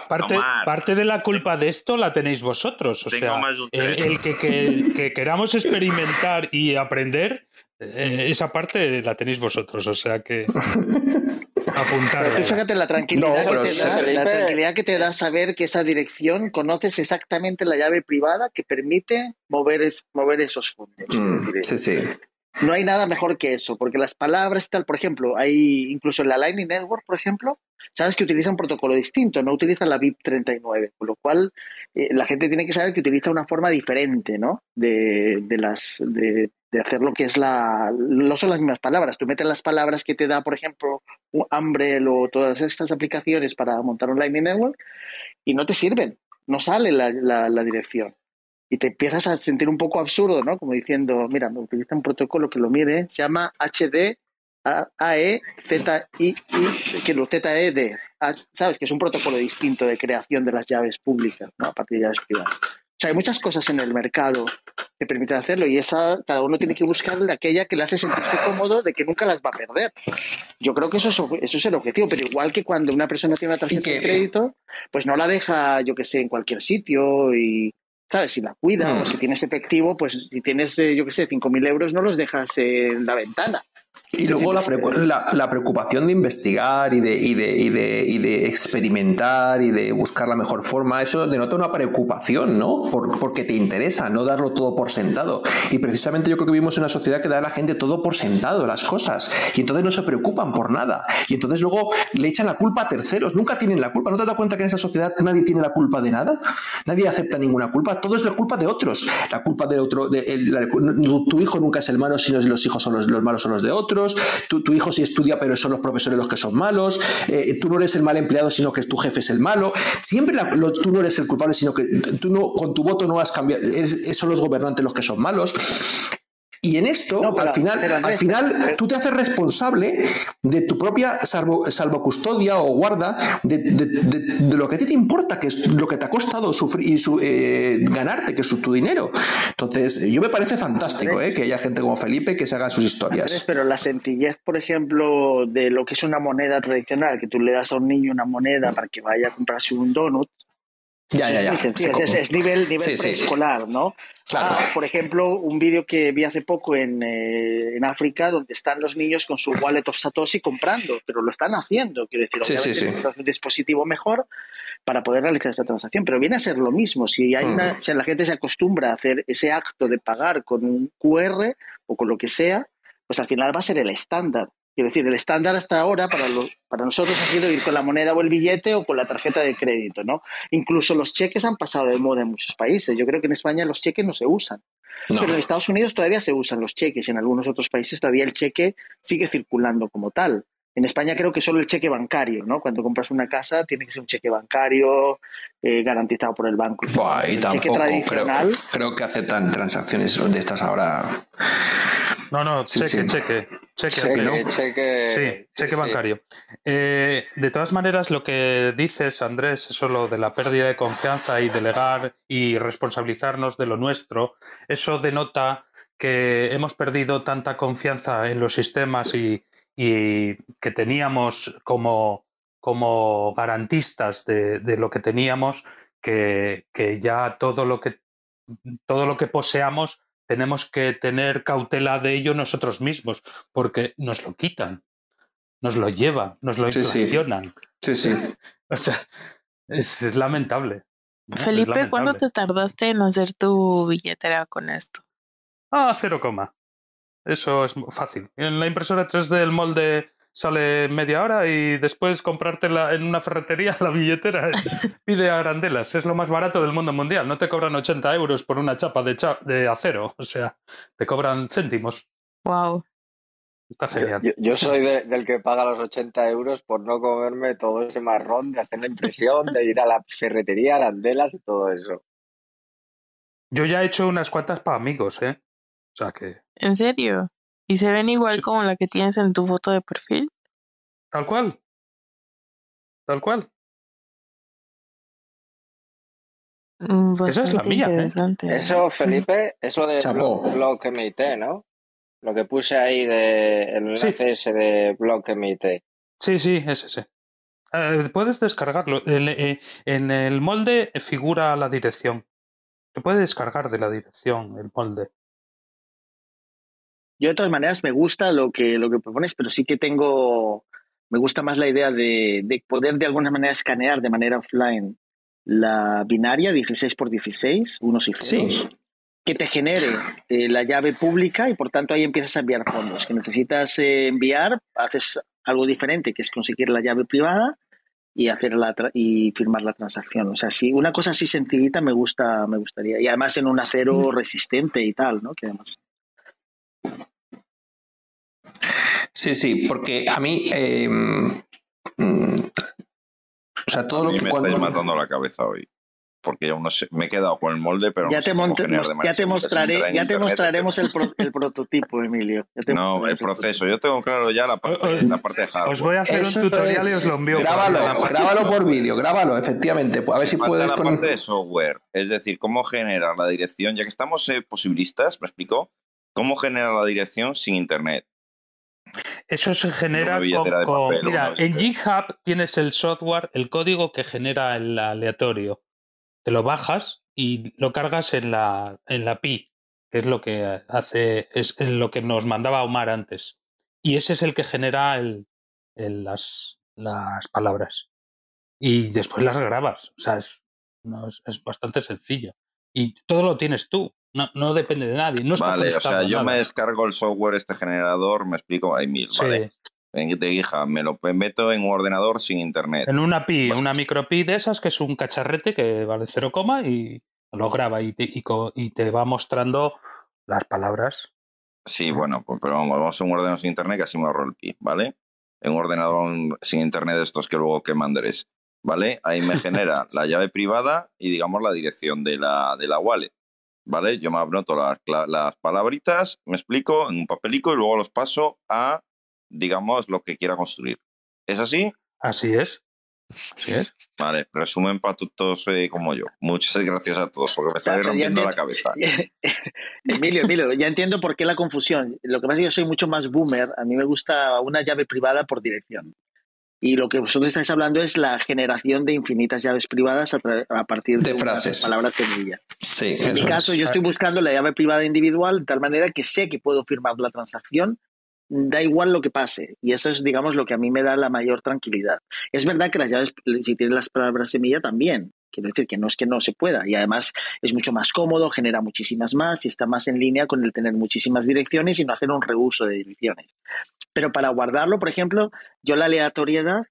Speaker 6: parte, parte, de la culpa de esto la tenéis vosotros. O sea, el, que, queramos experimentar y aprender, eh, esa parte la tenéis vosotros. O sea que apuntar.
Speaker 1: fíjate la tranquilidad, que te da, la tranquilidad que te da saber que esa dirección conoces exactamente la llave privada que permite mover, mover esos fondos.
Speaker 3: Mm, sí, sí.
Speaker 1: No hay nada mejor que eso, porque las palabras tal, por ejemplo, hay incluso en la Lightning Network, por ejemplo, sabes que utiliza un protocolo distinto, no utiliza la BIP 39, con lo cual eh, la gente tiene que saber que utiliza una forma diferente, ¿no? De, de las de, de, hacer lo que es la no son las mismas palabras. Tú metes las palabras que te da, por ejemplo, Umbrel o todas estas aplicaciones para montar un Lightning Network y no te sirven, no sale la, la, la dirección y te empiezas a sentir un poco absurdo, ¿no? Como diciendo, mira, me utiliza un protocolo que lo mide, se llama HD AE Z I I que lo ZED, sabes que es un protocolo distinto de creación de las llaves públicas, ¿no? A partir de llaves privadas. O sea, hay muchas cosas en el mercado que permiten hacerlo y esa cada uno tiene que buscar aquella que le hace sentirse cómodo de que nunca las va a perder. Yo creo que eso es, eso es el objetivo, pero igual que cuando una persona tiene una tarjeta de crédito, pues no la deja, yo que sé, en cualquier sitio y ¿sabes? Si la cuida o si tienes efectivo, pues si tienes, eh, yo qué sé, 5.000 euros, no los dejas en la ventana.
Speaker 3: Y luego la, la, preocupación de investigar y de, y, de, y, de, y de experimentar y de buscar la mejor forma, eso denota una preocupación, ¿no? Por, porque te interesa, no darlo todo por sentado. Y precisamente yo creo que vivimos en una sociedad que da a la gente todo por sentado, las cosas. Y entonces no se preocupan por nada. Y entonces luego le echan la culpa a terceros. Nunca tienen la culpa. ¿No te das cuenta que en esa sociedad nadie tiene la culpa de nada? Nadie acepta ninguna culpa. Todo es la culpa de otros. La culpa de otro. Tu hijo nunca es el malo, sino los hijos son los, los malos son los de otros tu, hijo sí estudia, pero son los profesores los que son malos, eh, tú no eres el mal empleado, sino que tu jefe es el malo. Siempre tú no eres el culpable, sino que tú no, con tu voto no has cambiado, son los gobernantes los que son malos. Y en esto, al final, al final tú te haces responsable de tu propia salvo, salvocustodia o guarda de, lo que a ti te importa, que es lo que te ha costado sufrir y eh, ganarte, que es tu dinero. Entonces, yo me parece fantástico eh, que haya gente como Felipe que se haga sus historias.
Speaker 1: pero la sencillez, por ejemplo, de lo que es una moneda tradicional, que tú le das a un niño una moneda para que vaya a comprarse un donut,
Speaker 3: ya, ya, ya.
Speaker 1: Es, nivel, nivel preescolar, ¿no?
Speaker 3: Claro.
Speaker 1: Ah, por ejemplo, un vídeo que vi hace poco en, eh, en, África donde están los niños con su wallet of Satoshi comprando, pero lo están haciendo. Quiero decir, obviamente un dispositivo mejor para poder realizar esta transacción, pero viene a ser lo mismo. Si, hay una, mm. si la gente se acostumbra a hacer ese acto de pagar con un QR o con lo que sea, pues al final va a ser el estándar. Quiero decir, el estándar hasta ahora para, para nosotros ha sido ir con la moneda o el billete o con la tarjeta de crédito, ¿no? Incluso los cheques han pasado de moda en muchos países. Yo creo que en España los cheques no se usan. Pero en Estados Unidos todavía se usan los cheques y en algunos otros países todavía el cheque sigue circulando como tal. En España creo que solo el cheque bancario, ¿no? Cuando compras una casa tiene que ser un cheque bancario eh, garantizado por el banco.
Speaker 3: y tampoco, tradicional... Creo, creo que aceptan transacciones de estas ahora
Speaker 6: no, no, cheque, cheque, cheque. Sí, cheque bancario. Eh, de todas maneras, lo que dices, Andrés, eso lo de la pérdida de confianza y delegar y responsabilizarnos de lo nuestro, eso denota que hemos perdido tanta confianza en los sistemas y, y que teníamos como, como garantistas de, lo que teníamos, que, que, ya todo lo que, todo lo que poseamos tenemos que tener cautela de ello nosotros mismos, porque nos lo quitan, nos lo llevan, nos lo inflacionan.
Speaker 3: Sí, sí.
Speaker 6: O sea, es, lamentable.
Speaker 5: Felipe, ¿cuándo te tardaste en hacer tu billetera con esto?
Speaker 6: Ah, cero coma. Eso es fácil. En la impresora 3D el molde sale media hora y después comprártela en una ferretería la billetera pide arandelas. Es lo más barato del mundo mundial. No te cobran 80 euros por una chapa de, de acero. O sea, te cobran céntimos.
Speaker 5: Wow.
Speaker 6: Está genial.
Speaker 4: Yo, soy del que paga los 80 euros por no comerme todo ese marrón de hacer la impresión, de ir a la ferretería, arandelas y todo eso.
Speaker 6: Yo ya he hecho unas cuantas para amigos, ¿eh? O sea que.
Speaker 5: ¿En serio? ¿Y se ven igual como la que tienes en tu foto de perfil?
Speaker 6: Tal cual. Tal cual.
Speaker 5: Mm, Esa es la mía. ¿eh?
Speaker 4: Eso, Felipe, es lo de Blog, MIT, ¿no? Lo que puse ahí de el enlace ese de Blog MIT.
Speaker 6: Sí, sí, es ese. Eh, puedes descargarlo. Eh, en el molde figura la dirección. Se puede descargar de la dirección el molde.
Speaker 1: Yo de todas maneras me gusta lo que, lo que propones, pero sí que tengo, me gusta más la idea de, de poder de alguna manera escanear de manera offline la binaria 16 por 16, unos y ceros, que te genere eh, la llave pública y por tanto ahí empiezas a enviar fondos. Que necesitas eh, enviar, haces algo diferente, que es conseguir la llave privada y hacer la y firmar la transacción. O sea, si una cosa así sencillita me gusta, me gustaría. Y además en un acero resistente y tal, ¿no? Que además
Speaker 3: Sí, sí, porque a mí. Eh, mm, o sea, todo lo que.
Speaker 2: Me estáis matando la cabeza hoy. Porque yo no sé, me he quedado con el molde, pero
Speaker 1: ya te, ya te mostraré, ya te mostraremos el, el, prototipo, Emilio.
Speaker 2: no, el, proceso. Yo tengo claro ya la parte, la parte de hardware.
Speaker 6: Os voy a hacer un tutorial y os lo envío.
Speaker 3: Grábalo, grábalo por vídeo, grábalo, efectivamente. A ver si puedes.
Speaker 2: La parte de software, es decir, cómo generar la dirección, ya que estamos eh, posibilistas, ¿me explico? ¿Cómo generar la dirección sin internet?
Speaker 6: Eso se genera con, mira, en GitHub tienes el software, el código que genera el aleatorio. Te lo bajas y lo cargas en la, en la PI, que es lo que hace, es lo que nos mandaba Omar antes. Y ese es el que genera el, las, las palabras. Y después las grabas. O sea, es, es bastante sencillo. Y todo lo tienes tú. No, no depende de nadie. No
Speaker 2: vale, o sea, yo me descargo el software, este generador, me explico, hay mil, ¿vale? Te hija, me lo meto en un ordenador sin internet.
Speaker 6: En una PI, una micro PI de esas, que es un cacharrete que vale 0, y lo graba y te, y, te va mostrando las palabras.
Speaker 2: Sí, bueno, pues, pero vamos, vamos a un ordenador sin internet que así me ahorro el PI, ¿vale? En un ordenador sin internet de estos que luego que mandaréis, ¿vale? Ahí me genera la llave privada y digamos la dirección de la, de la wallet. ¿Vale? Yo me anoto las, las palabritas, me explico en un papelico y luego los paso a, digamos, lo que quiera construir. ¿Es así?
Speaker 6: Así es. Así es.
Speaker 2: Vale, resumen para todos eh, como yo. Muchas gracias a todos porque me está rompiendo la cabeza.
Speaker 1: Emilio, Emilio, ya entiendo por qué la confusión. Lo que pasa es que yo soy mucho más boomer. A mí me gusta una llave privada por dirección. Y lo que vosotros estáis hablando es la generación de infinitas llaves privadas a, partir de,
Speaker 3: frases.
Speaker 1: palabras semilla.
Speaker 3: Sí,
Speaker 1: en mi caso, yo estoy buscando la llave privada individual de tal manera que sé que puedo firmar la transacción, da igual lo que pase. Y eso es, digamos, lo que a mí me da la mayor tranquilidad. Es verdad que las llaves, si tienes las palabras semilla, también. Quiero decir que no es que no se pueda. Y además es mucho más cómodo, genera muchísimas más y está más en línea con el tener muchísimas direcciones y no hacer un reuso de direcciones. Pero para guardarlo, por ejemplo, yo la aleatoriedad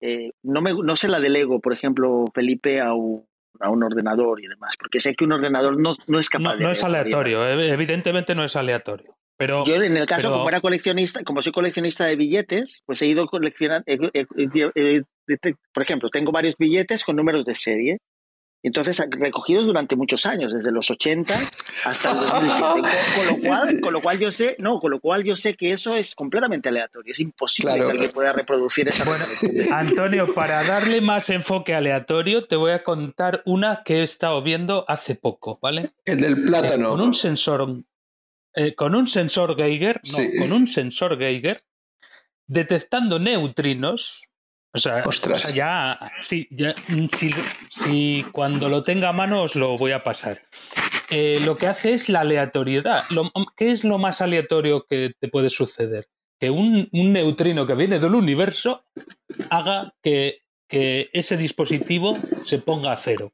Speaker 1: eh, no, me, no se la delego, por ejemplo, Felipe, a un, a un ordenador y demás, porque sé que un ordenador no, no es capaz
Speaker 6: de... No es aleatorio, evidentemente no es aleatorio. Pero,
Speaker 1: yo en el caso, como era coleccionista, como soy coleccionista de billetes, pues he ido coleccionando, por ejemplo, tengo varios billetes con números de serie entonces, recogidos durante muchos años, desde los 80 hasta el 2007. Con, lo cual, con lo cual yo sé, no, con lo cual yo sé que eso es completamente aleatorio. Es imposible que alguien pueda reproducir esa
Speaker 6: bueno, Antonio, para darle más enfoque aleatorio, te voy a contar una que he estado viendo hace poco, ¿vale?
Speaker 3: El del plátano.
Speaker 6: Eh, con un sensor. Eh, con un sensor Geiger, no, con un sensor Geiger, detectando neutrinos. O sea, ya, sí, ya, si, cuando lo tenga a mano os lo voy a pasar. Eh, lo que hace es la aleatoriedad. ¿Qué es lo más aleatorio que te puede suceder? Que un, neutrino que viene del universo haga que, ese dispositivo se ponga a cero.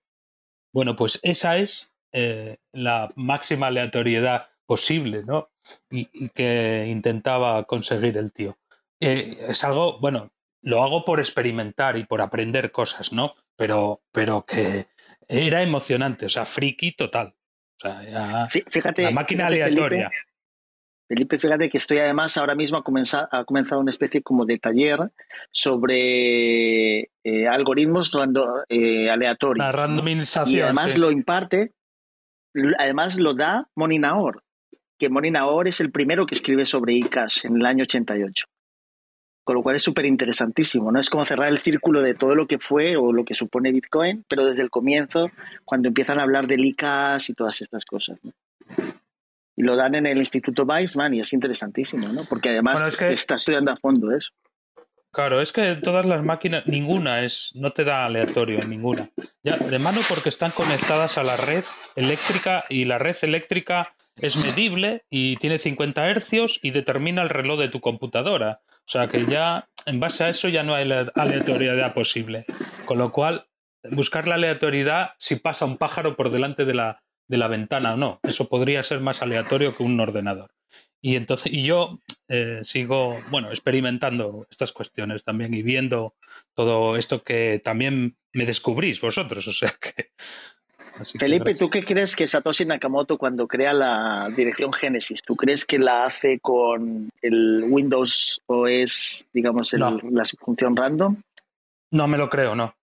Speaker 6: Bueno, pues esa es eh, la máxima aleatoriedad posible, ¿no? Y, que intentaba conseguir el tío. Eh, es algo, bueno, lo hago por experimentar y por aprender cosas, ¿no? Pero, pero que era emocionante, o sea, friki total. O sea,
Speaker 1: fíjate,
Speaker 6: la máquina aleatoria.
Speaker 1: Felipe, fíjate que estoy además ahora mismo ha comenzado, ha comenzado una especie como de taller sobre eh, algoritmos eh, aleatorios.
Speaker 6: La randomización.
Speaker 1: Y además lo imparte, además lo da Moni Naor, que Moni Naor es el primero que escribe sobre ICAS en el año 88 con lo cual es súper interesantísimo, ¿no? Es como cerrar el círculo de todo lo que fue o lo que supone Bitcoin, pero desde el comienzo, cuando empiezan a hablar de ICAs y todas estas cosas, Y lo dan en el Instituto Weizmann y es interesantísimo, ¿no? Porque además se está estudiando a fondo eso.
Speaker 6: Claro, es que todas las máquinas, ninguna es, no te da aleatorio, ninguna. Ya, de mano porque están conectadas a la red eléctrica y la red eléctrica es medible y tiene 50 hercios y determina el reloj de tu computadora. O sea que ya, en base a eso, ya no hay aleatoriedad posible. Con lo cual, buscar la aleatoriedad si pasa un pájaro por delante de la, de la ventana o no. Eso podría ser más aleatorio que un ordenador. Y entonces, y yo eh, sigo, bueno, experimentando estas cuestiones también y viendo todo esto que también me descubrís vosotros. O sea que
Speaker 1: Felipe, ¿tú qué crees que Satoshi Nakamoto cuando crea la dirección Genesis, ¿tú crees que la hace con el Windows OS, digamos, la función random?
Speaker 6: No me lo creo, no.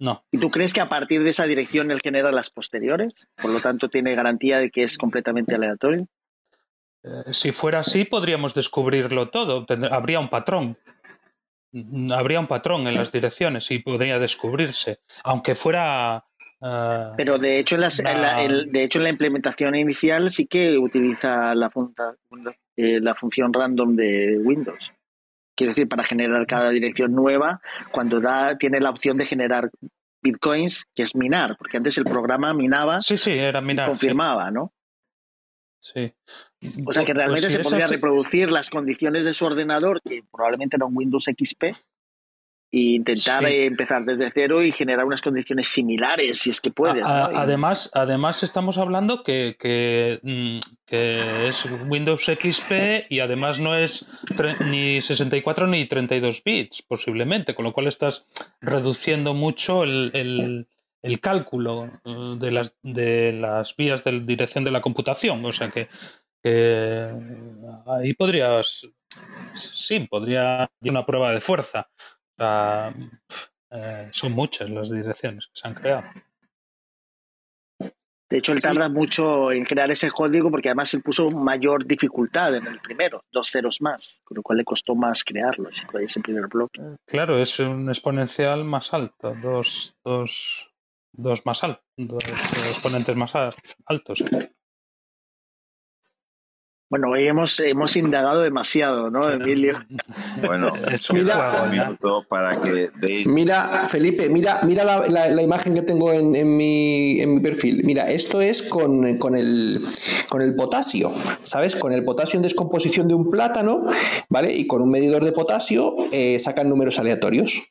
Speaker 6: No.
Speaker 1: ¿Y tú crees que a partir de esa dirección él genera las posteriores? Por lo tanto, tiene garantía de que es completamente aleatorio.
Speaker 6: Eh, si fuera así, podríamos descubrirlo todo. habría un patrón. Mm, habría un patrón en las direcciones y podría descubrirse. Aunque fuera
Speaker 1: Ah, Pero de hecho, en la, de hecho, en la implementación inicial sí que utiliza la, eh, la función random de Windows. Quiero decir, para generar cada dirección nueva, cuando da, tiene la opción de generar bitcoins, que es minar, porque antes el programa minaba
Speaker 6: sí, sí, era minar,
Speaker 1: y confirmaba, ¿no?
Speaker 6: Sí.
Speaker 1: O sea que realmente se podría reproducir las condiciones de su ordenador, que probablemente era un Windows XP, e intentar empezar desde cero y generar unas condiciones similares, si es que puede.
Speaker 6: Además, además, estamos hablando que, mm, que, es Windows XP y además no es ni 64 ni 32 bits, posiblemente, con lo cual estás reduciendo mucho el, el, cálculo eh, de las, de las vías de dirección de la computación. O sea que, que ahí podrías, sí, podría una prueba de fuerza eh, son muchas las direcciones que se han creado.
Speaker 1: De hecho, él tarda mucho en crear ese código porque además él puso mayor dificultad en el primero, dos ceros más, con lo cual le costó más crearlo, ese, primer bloque.
Speaker 6: Claro, es un exponencial más alto, dos, dos, dos más altos, dos exponentes más altos.
Speaker 1: Bueno, hoy hemos, hemos indagado demasiado, ¿no, Emilio?
Speaker 2: Bueno, mira, un minuto para que
Speaker 3: Mira, Felipe, mira, mira la, imagen que tengo en, mi, en, mi, perfil. Mira, esto es con, el, con el potasio, ¿sabes? Con el potasio en descomposición de un plátano, ¿vale? Y con un medidor de potasio eh, sacan números aleatorios.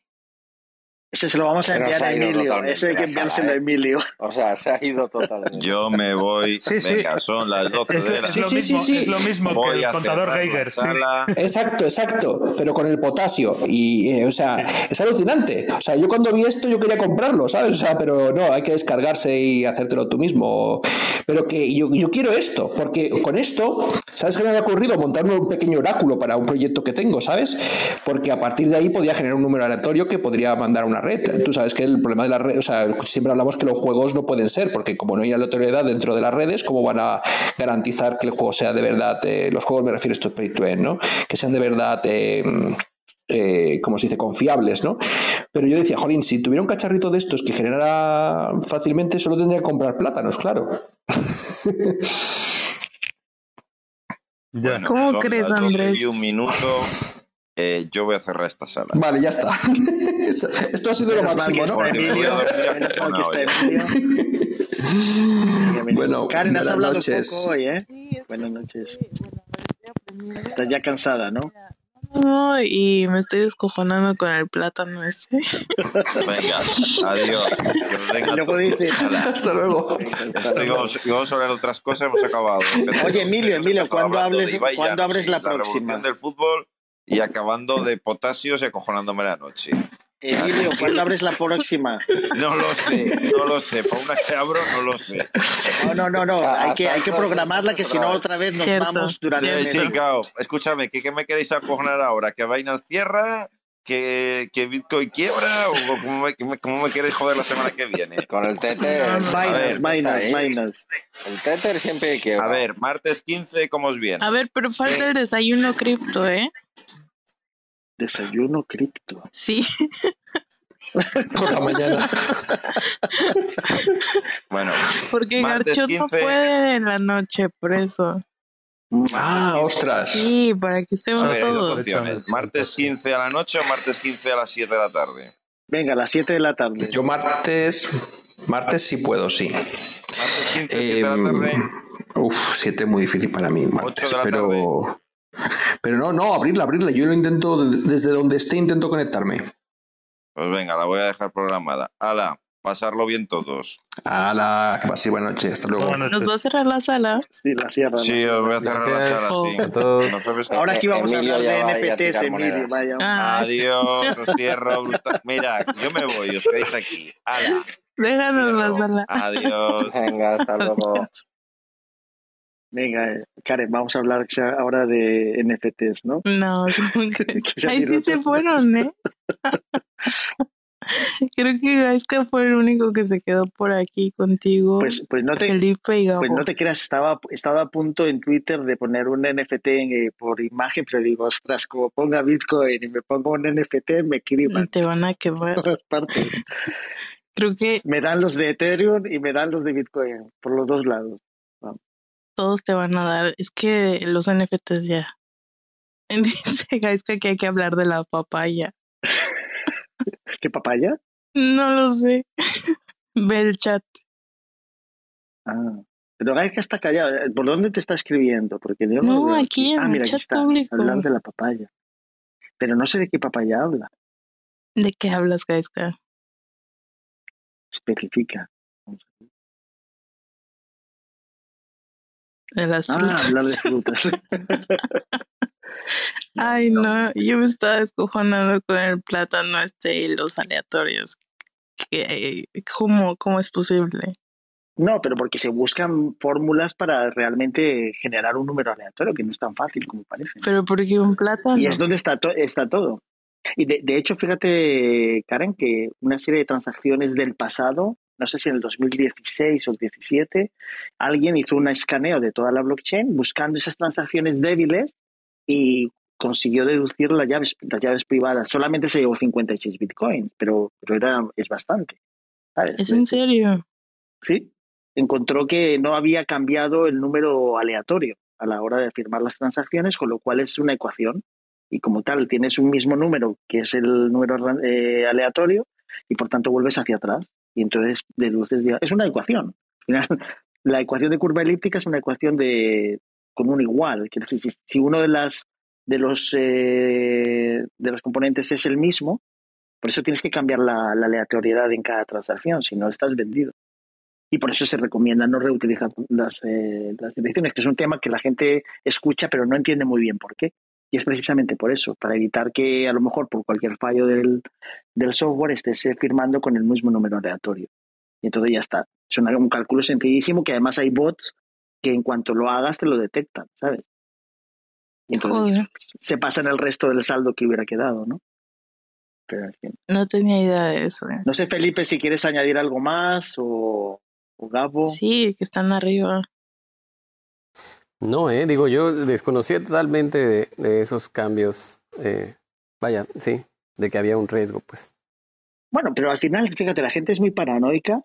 Speaker 1: Ese se lo vamos a enviar a Emilio. Ese hay que enviárselo a ¿eh? Emilio.
Speaker 4: O sea, se ha ido totalmente.
Speaker 2: Yo me voy. Sí, sí. Venga, son las 12 de la
Speaker 6: sí, sí, sí, sí. Es lo mismo que el contador Geiger.
Speaker 3: Exacto, exacto. Pero con el potasio. Y, eh, o sea, es alucinante. O sea, yo cuando vi esto, yo quería comprarlo, ¿sabes? O sea, pero no, hay que descargarse y hacértelo tú mismo. Pero que yo, yo quiero esto, porque con esto, ¿sabes qué me había ocurrido? Montarme un pequeño oráculo para un proyecto que tengo, ¿sabes? Porque a partir de ahí podía generar un número aleatorio que podría mandar a una red. Tú sabes que el problema de la red, o sea, siempre hablamos que los juegos no pueden ser, porque como no hay aleatoriedad dentro de las redes, ¿cómo van a garantizar que el juego sea de verdad, eh, los juegos me refiero a esto pay to ¿no? Que sean de verdad, eh, eh, como se dice, confiables, ¿no? Pero yo decía, jolín, si tuviera un cacharrito de estos que generara fácilmente, solo tendría que comprar plátanos, claro.
Speaker 5: ¿Cómo crees, Andrés?
Speaker 2: un minuto eh, yo voy a cerrar esta sala.
Speaker 3: Vale, ya está. Esto ha sido lo máximo, ¿no?
Speaker 1: bueno, Karen, has hablado noches. poco hoy, ¿eh? Buenas noches. Estás ya cansada, ¿no?
Speaker 5: y me estoy descojonando con el plátano ese.
Speaker 2: Venga, adiós.
Speaker 3: Hasta luego.
Speaker 2: Y vamos, a hablar de otras cosas, hemos acabado.
Speaker 1: Oye, Emilio, Emilio, ¿cuándo, hables, ¿cuándo abres la, próxima?
Speaker 2: del fútbol y acabando de potasios y acojonándome la noche.
Speaker 1: Emilio, ¿cuándo abres la próxima?
Speaker 2: No lo sé, no lo sé. Para una que abro, no lo sé.
Speaker 1: No, no, no, no. Hay que, hay que programarla, que si no, otra vez nos vamos durante
Speaker 2: sí, el sí, Escúchame, ¿qué, me queréis acojonar ahora? ¿Que Binance cierra? ¿Que, que Bitcoin quiebra? ¿O cómo me, cómo me, queréis joder la semana que viene?
Speaker 4: Con el Tether.
Speaker 1: Binance, Binance, Binance.
Speaker 4: El Tether siempre quiebra.
Speaker 2: A ver, martes 15, ¿cómo os viene?
Speaker 5: A ver, pero falta el desayuno cripto, ¿eh?
Speaker 1: Desayuno cripto.
Speaker 5: Sí.
Speaker 3: Por la mañana.
Speaker 2: bueno.
Speaker 5: Porque Garchot no puede en la noche, por eso.
Speaker 3: Ah, ostras.
Speaker 5: Sí, para que estemos todos.
Speaker 2: Martes 15 a la noche o martes 15 a las 7 de la tarde.
Speaker 1: Venga, a las 7 de la tarde.
Speaker 3: Yo martes, martes sí puedo, sí.
Speaker 2: Martes 15, 7 de la tarde.
Speaker 3: Uf, 7 muy difícil para mí, martes, pero... Pero no, no, abrirla, abrirla. Yo lo intento, desde donde esté, intento conectarme.
Speaker 2: Pues venga, la voy a dejar programada. Ala, pasarlo bien todos.
Speaker 3: Ala, que pase buena noche. Hasta luego.
Speaker 5: ¿Nos va a cerrar la sala?
Speaker 1: Sí, la cierra.
Speaker 2: Sí, os voy a cerrar la sala. Sí.
Speaker 1: Ahora aquí vamos a hablar de NFTs, Emilio. Vaya.
Speaker 5: Ah.
Speaker 2: Adiós, os cierro. Mira, yo me voy, os quedáis aquí. Ala.
Speaker 5: Déjanos la sala.
Speaker 2: Adiós.
Speaker 4: Venga, hasta luego.
Speaker 1: Venga, eh, Karen, vamos a hablar ahora de NFTs, ¿no?
Speaker 5: No, ahí sí se fueron, ¿eh? Creo que Gaiska fue el único que se quedó por aquí contigo.
Speaker 1: Pues, pues no te,
Speaker 5: Felipe y
Speaker 1: Pues no te creas, estaba, estaba a punto en Twitter de poner un NFT eh, por imagen, pero digo, ostras, como ponga Bitcoin y me pongo un NFT, me criban.
Speaker 5: Te van a quemar.
Speaker 1: todas partes.
Speaker 5: Creo que.
Speaker 1: Me dan los de Ethereum y me dan los de Bitcoin, por los dos lados
Speaker 5: todos te van a dar. Es que los NFTs ya. Dice guys que hay que hablar de la papaya.
Speaker 1: ¿Qué papaya?
Speaker 5: No lo sé. Ve el chat.
Speaker 1: Ah, pero que está callado. ¿Por dónde te está escribiendo? Porque
Speaker 5: no, no aquí en ah, el chat público.
Speaker 1: Hablar de la papaya. Pero no sé de qué papaya habla.
Speaker 5: ¿De qué hablas, Gaiska?
Speaker 1: Especifica.
Speaker 5: De las frutas.
Speaker 1: Ah, hablar de frutas.
Speaker 5: Ay, no. yo me estaba descojonando con el plátano este y los aleatorios. ¿Cómo, ¿Cómo es posible?
Speaker 1: No, pero porque se buscan fórmulas para realmente generar un número aleatorio, que no es tan fácil como parece.
Speaker 5: Pero porque un plátano.
Speaker 1: Y es donde está, está todo. Y de, de, hecho, fíjate, Karen, que una serie de transacciones del pasado no sé si en el 2016 o 2017, alguien hizo un escaneo de toda la blockchain buscando esas transacciones débiles y consiguió deducir las llaves, las llaves privadas. Solamente se llevó 56 bitcoins, pero, pero era, es bastante.
Speaker 5: ¿Es en serio?
Speaker 1: Sí. Encontró que no había cambiado el número aleatorio a la hora de firmar las transacciones, con lo cual es una ecuación. Y como tal, tienes un mismo número, que es el número eh, aleatorio, y por tanto vuelves hacia atrás y entonces deduces, es una ecuación. la ecuación de curva elíptica es una ecuación de con un igual. si, si uno de las de los eh, de los componentes es el mismo, por eso tienes que cambiar la, aleatoriedad en cada transacción, si no estás vendido. Y por eso se recomienda no reutilizar las, eh, direcciones, que es un tema que la gente escucha pero no entiende muy bien por qué. Y es precisamente por eso, para evitar que a lo mejor por cualquier fallo del, software estés eh, firmando con el mismo número aleatorio. Y entonces ya está. Es un cálculo sencillísimo que además hay bots que en cuanto lo hagas te lo detectan, ¿sabes? Y entonces se pasa en el resto del saldo que hubiera quedado, ¿no?
Speaker 5: Pero, No tenía idea de eso. ¿eh?
Speaker 1: No sé, Felipe, si quieres añadir algo más o, o Gabo.
Speaker 5: Sí, que están arriba.
Speaker 7: No, eh, digo, yo desconocía totalmente de, esos cambios. Eh, vaya, sí, de que había un riesgo, pues.
Speaker 1: Bueno, pero al final, fíjate, la gente es muy paranoica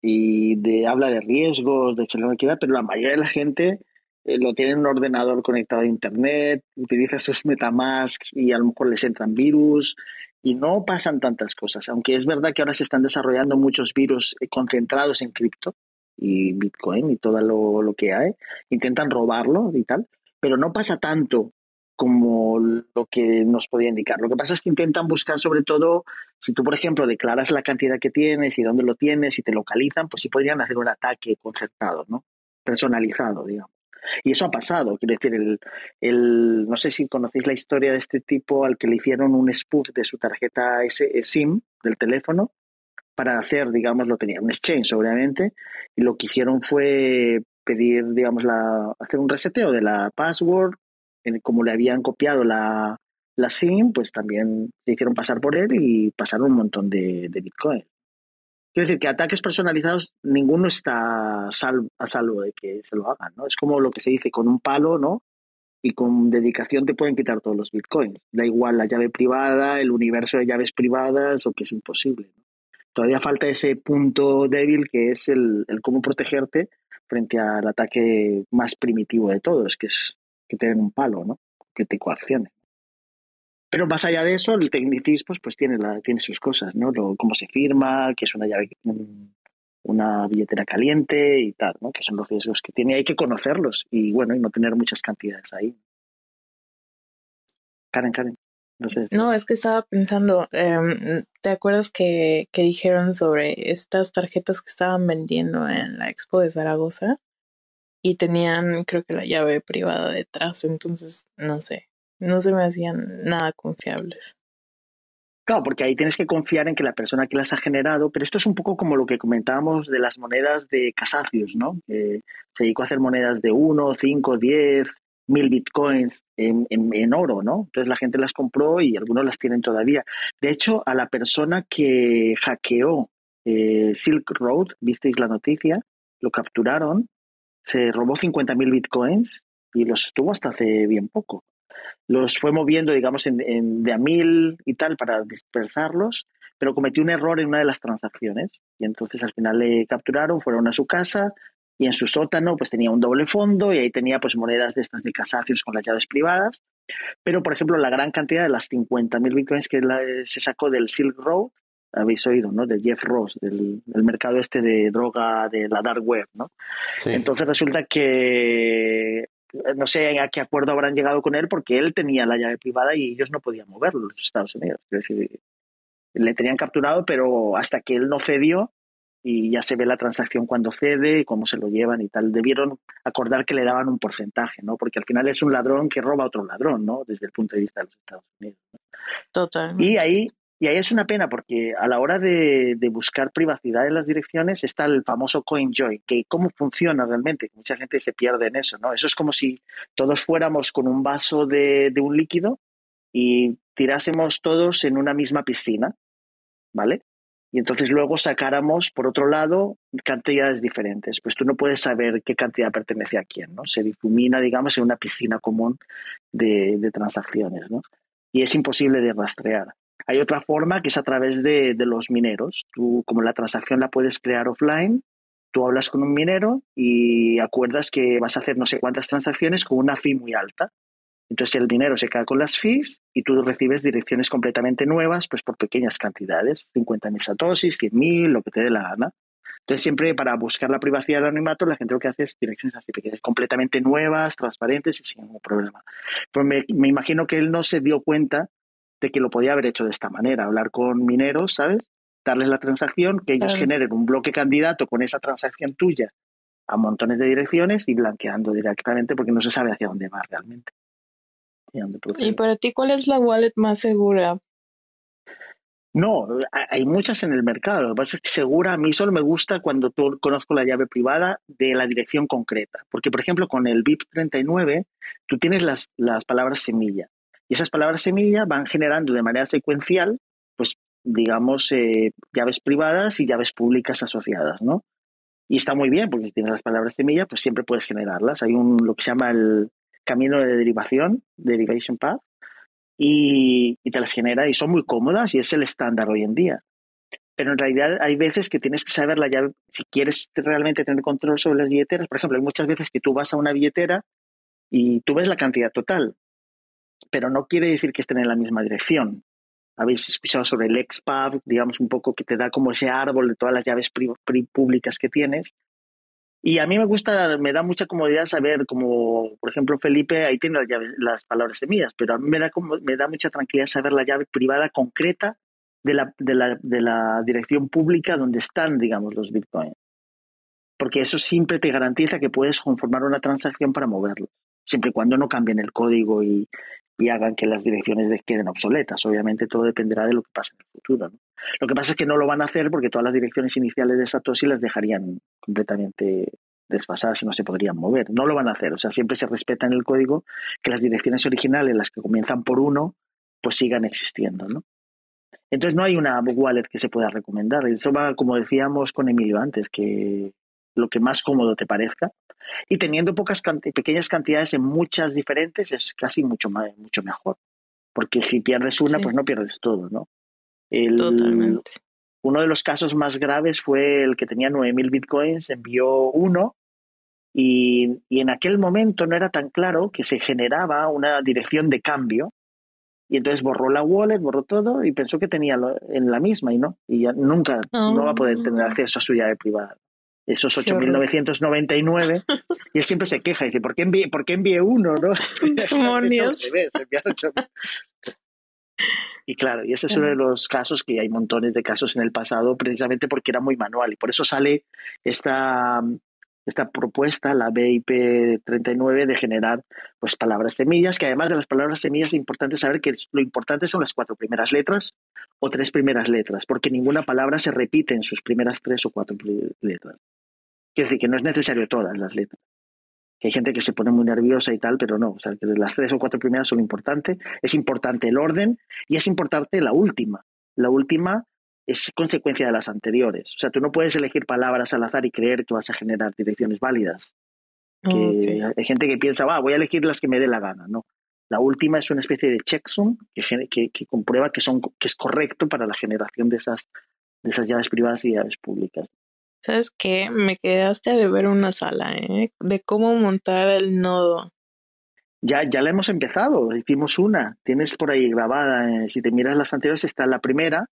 Speaker 1: y de, habla de riesgos, de equidad, pero la mayoría de la gente eh, lo tiene en un ordenador conectado a Internet, utiliza sus Metamask y a lo mejor les entran virus y no pasan tantas cosas. Aunque es verdad que ahora se están desarrollando muchos virus eh, concentrados en cripto y Bitcoin y todo lo, lo que hay, intentan robarlo y tal, pero no pasa tanto como lo que nos podía indicar. Lo que pasa es que intentan buscar sobre todo, si tú, por ejemplo, declaras la cantidad que tienes y dónde lo tienes y te localizan, pues sí podrían hacer un ataque concertado, ¿no? Personalizado, digamos. Y eso ha pasado, quiero decir, el, el, no sé si conocéis la historia de este tipo al que le hicieron un spoof de su tarjeta SIM del teléfono para hacer, digamos, lo tenía un exchange, obviamente, y lo que hicieron fue pedir, digamos, la, hacer un reseteo de la password, como le habían copiado la, la SIM, pues también se hicieron pasar por él y pasaron un montón de, de Bitcoin. Quiero decir que ataques personalizados, ninguno está a salvo de que se lo hagan, ¿no? Es como lo que se dice, con un palo, ¿no? Y con dedicación te pueden quitar todos los bitcoins. Da igual la llave privada, el universo de llaves privadas o que es imposible. Todavía falta ese punto débil que es el, cómo protegerte frente al ataque más primitivo de todos, que es que te den un palo, ¿no? Que te coaccione. Pero más allá de eso, el tecnicismo pues tiene, la, tiene sus cosas, ¿no? Lo, cómo se firma, que es una llave, una billetera caliente y tal, ¿no? Que son los riesgos que tiene. Hay que conocerlos y, bueno, y no tener muchas cantidades ahí. Karen, Karen. No,
Speaker 5: es que estaba pensando, em, ¿te acuerdas que, que dijeron sobre estas tarjetas que estaban vendiendo en la Expo de Zaragoza? y tenían creo que la llave privada detrás, entonces no sé, no se me hacían nada confiables.
Speaker 1: Claro, porque ahí tienes que confiar en que la persona que las ha generado, pero esto es un poco como lo que comentábamos de las monedas de Casacios, ¿no? se dedicó a hacer monedas de 1, 5, 10, mil bitcoins en, en, oro, ¿no? Entonces la gente las compró y algunos las tienen todavía. De hecho, a la persona que hackeó eh, Silk Road, visteis la noticia, lo capturaron se robó 50.000 bitcoins y los tuvo hasta hace bien poco. Los fue moviendo, digamos, en, de a mil y tal para dispersarlos, pero cometió un error en una de las transacciones y entonces al final le capturaron, fueron a su casa y en su sótano pues tenía un doble fondo y ahí tenía pues monedas de estas de casacios con las llaves privadas. Pero, por ejemplo, la gran cantidad de las 50.000 bitcoins que se sacó del Silk Road habéis oído, ¿no? De Jeff Ross, del, mercado este de droga de la dark web, ¿no? Entonces resulta que no sé a qué acuerdo habrán llegado con él porque él tenía la llave privada y ellos no podían moverlo, los Estados Unidos. Es decir, le tenían capturado, pero hasta que él no cedió y ya se ve la transacción cuando cede y cómo se lo llevan y tal. Debieron acordar que le daban un porcentaje, ¿no? Porque al final es un ladrón que roba a otro ladrón, ¿no? Desde el punto de vista de los Estados Unidos.
Speaker 5: Total.
Speaker 1: Y ahí y ahí es una pena porque a la hora de, buscar privacidad en las direcciones está el famoso CoinJoin, que cómo funciona realmente, mucha gente se pierde en eso, ¿no? Eso es como si todos fuéramos con un vaso de, un líquido y tirásemos todos en una misma piscina, ¿vale? Y entonces luego sacáramos, por otro lado, cantidades diferentes. Pues tú no puedes saber qué cantidad pertenece a quién, ¿no? Se difumina, digamos, en una piscina común de, de transacciones, ¿no? Y es imposible de rastrear. Hay otra forma que es a través de, los mineros. Tú, como la transacción la puedes crear offline, tú hablas con un minero y acuerdas que vas a hacer no sé cuántas transacciones con una fee muy alta. Entonces el dinero se queda con las fees y tú recibes direcciones completamente nuevas, pues por pequeñas cantidades, 50.000 satoshis, 100.000, lo que te dé la gana. Entonces siempre para buscar la privacidad del anonimato, la gente lo que hace es direcciones así pequeñas, completamente nuevas, transparentes y sin ningún problema. Pues me, me imagino que él no se dio cuenta de que lo podía haber hecho de esta manera, hablar con mineros, ¿sabes? Darles la transacción, que ellos generen un bloque candidato con esa transacción tuya a montones de direcciones y blanqueando directamente porque no se sabe hacia dónde va realmente.
Speaker 5: ¿Y para ti cuál es la wallet más segura?
Speaker 1: No, hay muchas en el mercado. Lo que pasa es que segura a mí solo me gusta cuando tú conozco la llave privada de la dirección concreta. Porque, por ejemplo, con el BIP 39, tú tienes las, las palabras semilla. Y esas palabras semilla van generando de manera secuencial, pues, digamos, eh, llaves privadas y llaves públicas asociadas, ¿no? Y está muy bien, porque si tienes las palabras semilla, pues siempre puedes generarlas. Hay un, lo que se llama el camino de derivación, derivation path, y, y te las genera y son muy cómodas y es el estándar hoy en día. pero en realidad hay veces que tienes que saber la llave, si quieres realmente tener control sobre las billeteras, por ejemplo, hay muchas veces que tú vas a una billetera y tú ves la cantidad total, pero no quiere decir que estén en la misma dirección. Habéis escuchado sobre el XPub, digamos un poco que te da como ese árbol de todas las llaves públicas que tienes. Y a mí me gusta, me da mucha comodidad saber, como por ejemplo Felipe, ahí tiene las, palabras semillas, pero a mí me da, me da mucha tranquilidad saber la llave privada concreta de la, de la, de la dirección pública donde están, digamos, los bitcoins. Porque eso siempre te garantiza que puedes conformar una transacción para moverlos, siempre y cuando no cambien el código y, y hagan que las direcciones queden obsoletas. Obviamente todo dependerá de lo que pase en el futuro. Lo que pasa es que no lo van a hacer porque todas las direcciones iniciales de Satoshi las dejarían completamente desfasadas y no se podrían mover. No lo van a hacer. O sea, siempre se respeta en el código que las direcciones originales, las que comienzan por uno, pues sigan existiendo. ¿no? Entonces no hay una wallet que se pueda recomendar. Eso va, como decíamos con Emilio antes, que lo que más cómodo te parezca. Y teniendo pocas pequeñas cantidades en muchas diferentes es casi mucho, más, mucho mejor. Porque si pierdes una, pues no pierdes todo, ¿no?
Speaker 5: Totalmente.
Speaker 1: Uno de los casos más graves fue el que tenía 9.000 bitcoins, envió uno y, y, en aquel momento no era tan claro que se generaba una dirección de cambio y entonces borró la wallet, borró todo y pensó que tenía en la misma y no. Y ya nunca no va a poder tener ah. acceso a su llave privada. Esos 8.999. y él siempre se queja y dice, ¿por qué envié, ¿por qué envié uno? ¿no? y claro, y ese es uno de los casos que hay montones de casos en el pasado precisamente porque era muy manual y por eso sale esta esta propuesta, la BIP 39, de generar pues, palabras semillas, que además de las palabras semillas es importante saber que lo importante son las cuatro primeras letras o tres primeras letras, porque ninguna palabra se repite en sus primeras tres o cuatro letras. Quiere decir que no es necesario todas las letras. Hay gente que se pone muy nerviosa y tal, pero no. O sea, que las tres o cuatro primeras son importantes. Es importante el orden y es importante la última. La última es consecuencia de las anteriores. O sea, tú no puedes elegir palabras al azar y creer que vas a generar direcciones válidas. Hay gente que piensa, va, voy a elegir las que me dé la gana. No. La última es una especie de checksum que, que, que, comprueba que, son, que es correcto para la generación de esas, de esas llaves privadas y llaves públicas.
Speaker 5: ¿Sabes qué? Me quedaste de ver una sala, ¿eh? De cómo montar el nodo.
Speaker 1: Ya, ya la hemos empezado, hicimos una. Tienes por ahí grabada, eh, si te miras las anteriores, está la primera,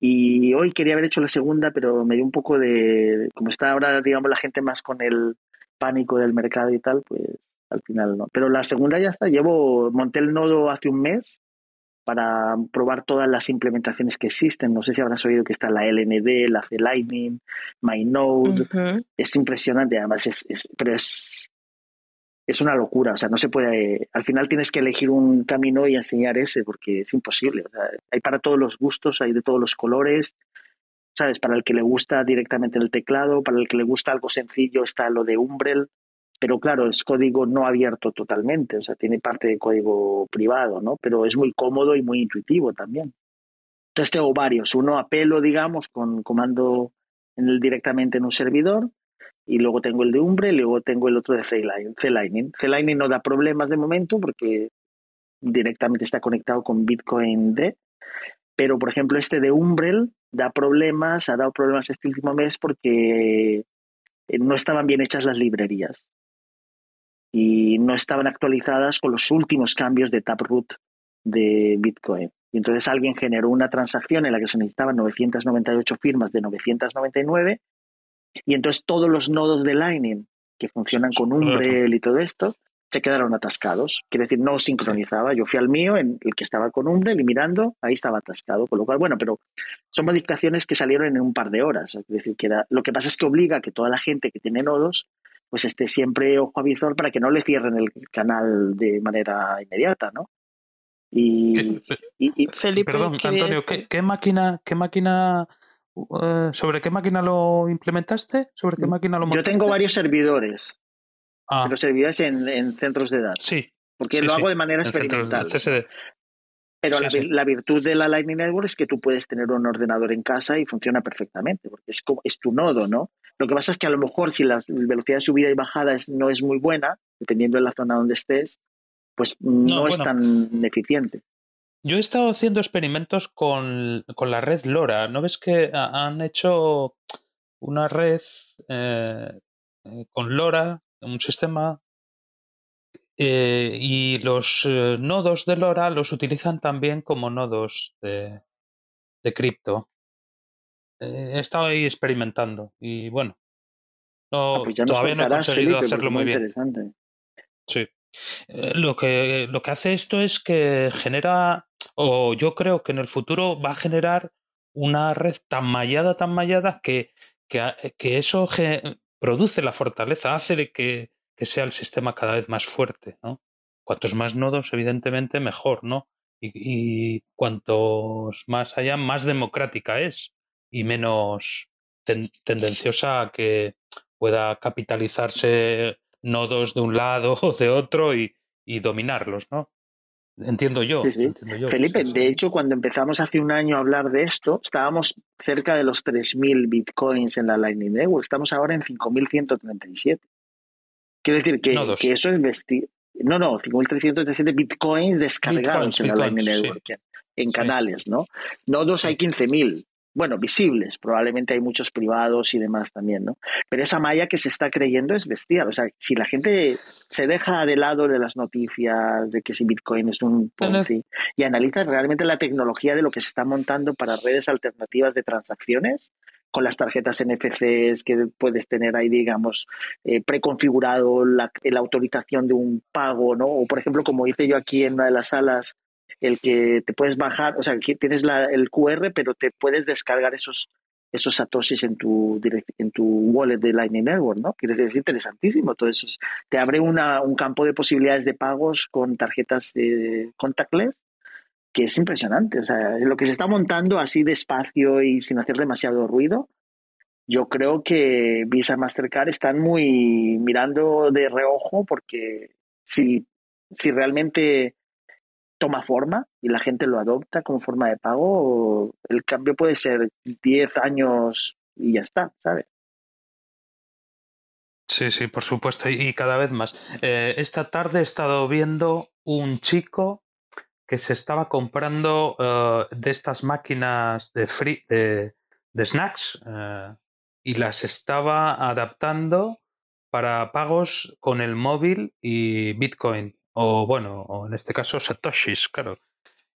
Speaker 1: y hoy quería haber hecho la segunda, pero me dio un poco de, como está ahora, digamos, la gente más con el pánico del mercado y tal, pues al final no. Pero la segunda ya está, llevo, monté el nodo hace un mes para probar todas las implementaciones que existen. No sé si habrás oído que está la LND, la C-Lightning, MyNode. Es impresionante, además, es, es, pero es, es una locura. O sea, no se puede. Al final tienes que elegir un camino y enseñar ese, porque es imposible. hay para todos los gustos, hay de todos los colores. ¿Sabes? Para el que le gusta directamente el teclado, para el que le gusta algo sencillo está lo de Umbrel, pero claro, es código no abierto totalmente, o sea, tiene parte de código privado, ¿no? Pero es muy cómodo y muy intuitivo también. Entonces tengo varios, uno a pelo, digamos, con comando en el, directamente en un servidor, y luego tengo el de Umbre y luego tengo el otro de C-Lightning. C-Lightning no da problemas de momento porque directamente está conectado con Bitcoin D, pero por ejemplo este de Umbrel da problemas, ha dado problemas este último mes porque eh, no estaban bien hechas las librerías y no estaban actualizadas con los últimos cambios de Taproot de Bitcoin. Y entonces alguien generó una transacción en la que se necesitaban 998 firmas de 999 y entonces todos los nodos de Lightning que funcionan con Umbrel y todo esto se quedaron atascados. Quiere decir, no sincronizaba. Yo fui al mío, en el que estaba con Umbrel y mirando, ahí estaba atascado. Con lo cual, bueno, pero son modificaciones que salieron en un par de horas. Es decir, que lo que pasa es que obliga a que toda la gente que tiene nodos pues esté siempre ojo a visor para que no le cierren el canal de manera inmediata, ¿no?
Speaker 6: Y, Felipe, perdón, Antonio, ¿qué, máquina, qué máquina eh, ¿Sobre qué máquina lo implementaste? ¿Sobre qué máquina lo
Speaker 1: montaste? Yo tengo varios servidores. Ah. Pero servidores en, centros de datos.
Speaker 6: Sí.
Speaker 1: Porque lo hago de manera experimental. Pero la, virtud de la Lightning Network es que tú puedes tener un ordenador en casa y funciona perfectamente, porque es, como, es tu nodo, ¿no? Lo que pasa es que a lo mejor si la velocidad de subida y bajada no es muy buena, dependiendo de la zona donde estés, pues no, es tan eficiente.
Speaker 6: Yo he estado haciendo experimentos con, la red LoRa. ¿No ves que han hecho una red eh, eh, con LoRa, un sistema, eh, y los nodos de LoRa los utilizan también como nodos de, de cripto? he estado ahí experimentando y bueno,
Speaker 1: ah, pues todavía no he conseguido hacerlo muy bien.
Speaker 6: Sí. lo, que, lo que hace esto es que genera o yo creo que en el futuro va a generar una red tan mallada, tan mallada, que, que, eso produce la fortaleza, hace que, que, sea el sistema cada vez más fuerte. ¿no? Cuantos más nodos, evidentemente, mejor, ¿no? Y, cuantos más haya, más democrática es y menos tendenciosa a que pueda capitalizarse nodos de un lado o de otro y, y dominarlos, ¿no? Entiendo yo.
Speaker 1: Felipe, de hecho, cuando empezamos hace un año a hablar de esto, estábamos cerca de los 3.000 bitcoins en la Lightning Network. Estamos ahora en 5.137. Quiero decir que, que eso es vestir. No, no, 5.337 bitcoins descargados en la Lightning Network, en canales, ¿no? Nodos hay 15.000 bueno, visibles, probablemente hay muchos privados y demás también, ¿no? Pero esa malla que se está creyendo es bestial. O sea, si la gente se deja de lado de las noticias de que si Bitcoin es un Ponzi y analiza realmente la tecnología de lo que se está montando para redes alternativas de transacciones, con las tarjetas NFCs que puedes tener ahí, digamos, eh, preconfigurado la, la, autorización de un pago, ¿no? O, por ejemplo, como hice yo aquí en una de las salas, el que te puedes bajar, o sea, que tienes la, el QR, pero te puedes descargar esos, esos satoshis en tu, en tu wallet de Lightning Network, ¿no? Quiere decir, interesantísimo todo eso. Te abre una, un campo de posibilidades de pagos con tarjetas de contactless que es impresionante. O sea, lo que se está montando así despacio y sin hacer demasiado ruido, yo creo que Visa Mastercard están muy mirando de reojo porque si, si realmente toma forma y la gente lo adopta como forma de pago, el cambio puede ser 10 años y ya está, ¿sabes?
Speaker 6: Sí, sí, por supuesto, y cada vez más. Eh, esta tarde he estado viendo un chico que se estaba comprando eh, de estas máquinas de, de, snacks eh, y las estaba adaptando para pagos con el móvil y Bitcoin o bueno, o en este caso Satoshis, claro.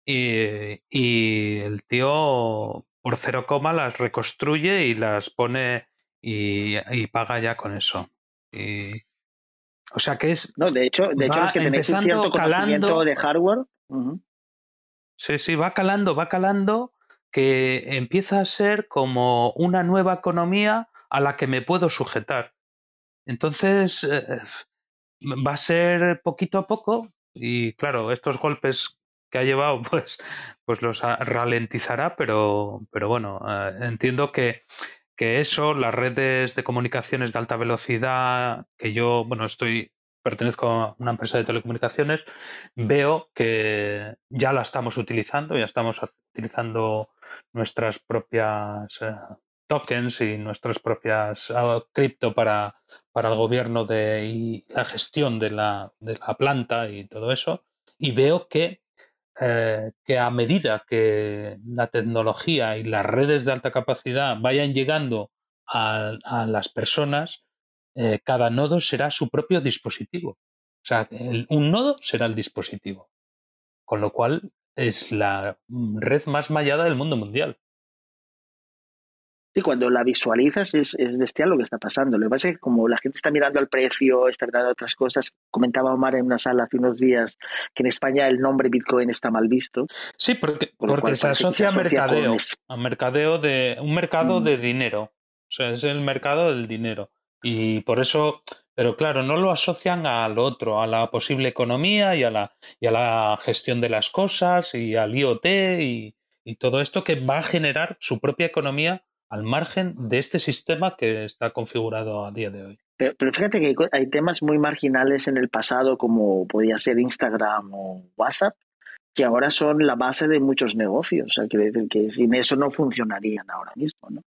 Speaker 6: Y, el tío por cero coma las reconstruye y las pone y, paga ya con eso. Y, o sea que es.
Speaker 1: No, de hecho, de hecho es que tenéis un cierto calando, de hardware.
Speaker 6: Sí, sí, va calando, va calando, que empieza a ser como una nueva economía a la que me puedo sujetar. Entonces, eh, va a ser poquito a poco y claro, estos golpes que ha llevado pues, pues los ralentizará, pero, pero bueno, eh, entiendo que, que eso, las redes de comunicaciones de alta velocidad, que yo, bueno, estoy pertenezco a una empresa de telecomunicaciones, veo que ya la estamos utilizando, ya estamos utilizando nuestras propias eh, tokens y nuestras propias ah, cripto para, para el gobierno de, y la gestión de la, de la planta y todo eso. Y veo que, eh, que a medida que la tecnología y las redes de alta capacidad vayan llegando a, las personas, eh, cada nodo será su propio dispositivo. O sea, un nodo será el dispositivo. Con lo cual es la red más mallada del mundo mundial.
Speaker 1: Sí, cuando la visualizas es, bestial lo que está pasando. Lo que pasa es que como la gente está mirando al precio, está mirando otras cosas, comentaba Omar en una sala hace unos días que en España el nombre Bitcoin está mal visto.
Speaker 6: Sí, porque, porque se asocia, a mercadeo, a mercadeo de un mercado mm. de dinero. O sea, es el mercado del dinero. Y por eso, pero claro, no lo asocian al otro, a la posible economía y a la, y a la gestión de las cosas y al IoT y, y todo esto que va a generar su propia economía al margen de este sistema que está configurado a día de hoy.
Speaker 1: Pero, fíjate que hay temas muy marginales en el pasado, como podía ser Instagram o WhatsApp, que ahora son la base de muchos negocios. O sea, quiere decir que sin eso no funcionarían ahora mismo. ¿no?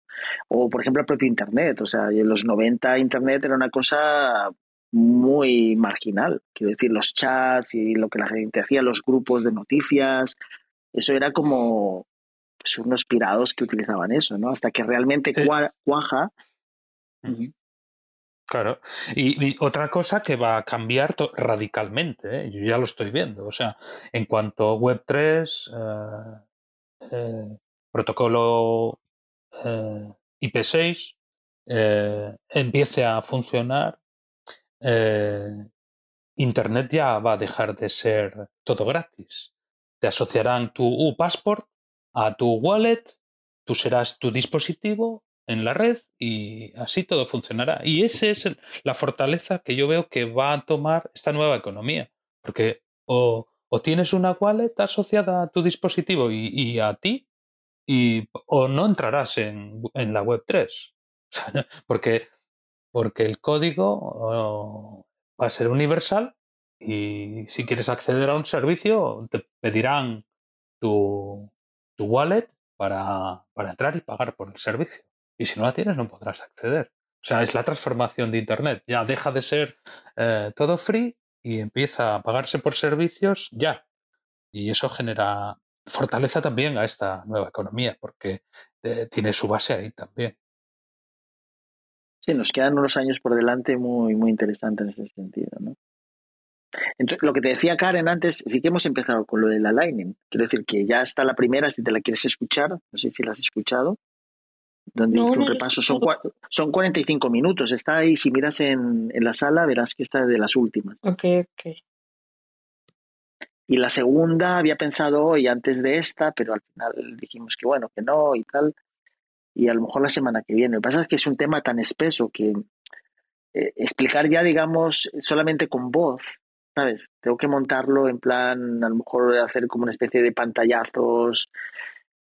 Speaker 1: O, por ejemplo, el propio Internet. O sea, en los 90 Internet era una cosa muy marginal. Quiero decir, los chats y lo que la gente hacía, los grupos de noticias, eso era como pues, unos pirados que utilizaban eso, ¿no? Hasta que realmente cuaja.
Speaker 6: Claro. Y, otra cosa que va a cambiar radicalmente, ¿eh? yo ya lo estoy viendo. O sea, en cuanto Web3, eh, eh, protocolo IP6 empiece a funcionar, Internet ya va a dejar de ser todo gratis. Te asociarán tu passport a tu wallet, tú serás tu dispositivo en la red y así todo funcionará. Y esa es la fortaleza que yo veo que va a tomar esta nueva economía. Porque o, tienes una wallet asociada a tu dispositivo y, a ti, y, o no entrarás en, la web 3. porque, porque el código va a ser universal y si quieres acceder a un servicio te pedirán tu, tu wallet para, para entrar y pagar por el servicio. Y si no la tienes, no podrás acceder. O sea, es la transformación de Internet. Ya deja de ser eh, todo free y empieza a pagarse por servicios ya. Y eso genera fortaleza también a esta nueva economía, porque eh, tiene su base ahí también.
Speaker 1: Sí, nos quedan unos años por delante muy, muy interesantes en ese sentido, ¿no? Entonces, lo que te decía Karen antes, sí que hemos empezado con lo del Lightning. Quiero decir que ya está la primera, si te la quieres escuchar, no sé si la has escuchado, donde no, un repaso son, son 45 minutos. Está ahí, si miras en, en la sala, verás que está de las últimas.
Speaker 5: Ok, ok.
Speaker 1: Y la segunda había pensado hoy antes de esta, pero al final dijimos que bueno, que no y tal. Y a lo mejor la semana que viene. Lo que pasa es que es un tema tan espeso que eh, explicar ya, digamos, solamente con voz, ¿sabes? Tengo que montarlo en plan, a lo mejor hacer como una especie de pantallazos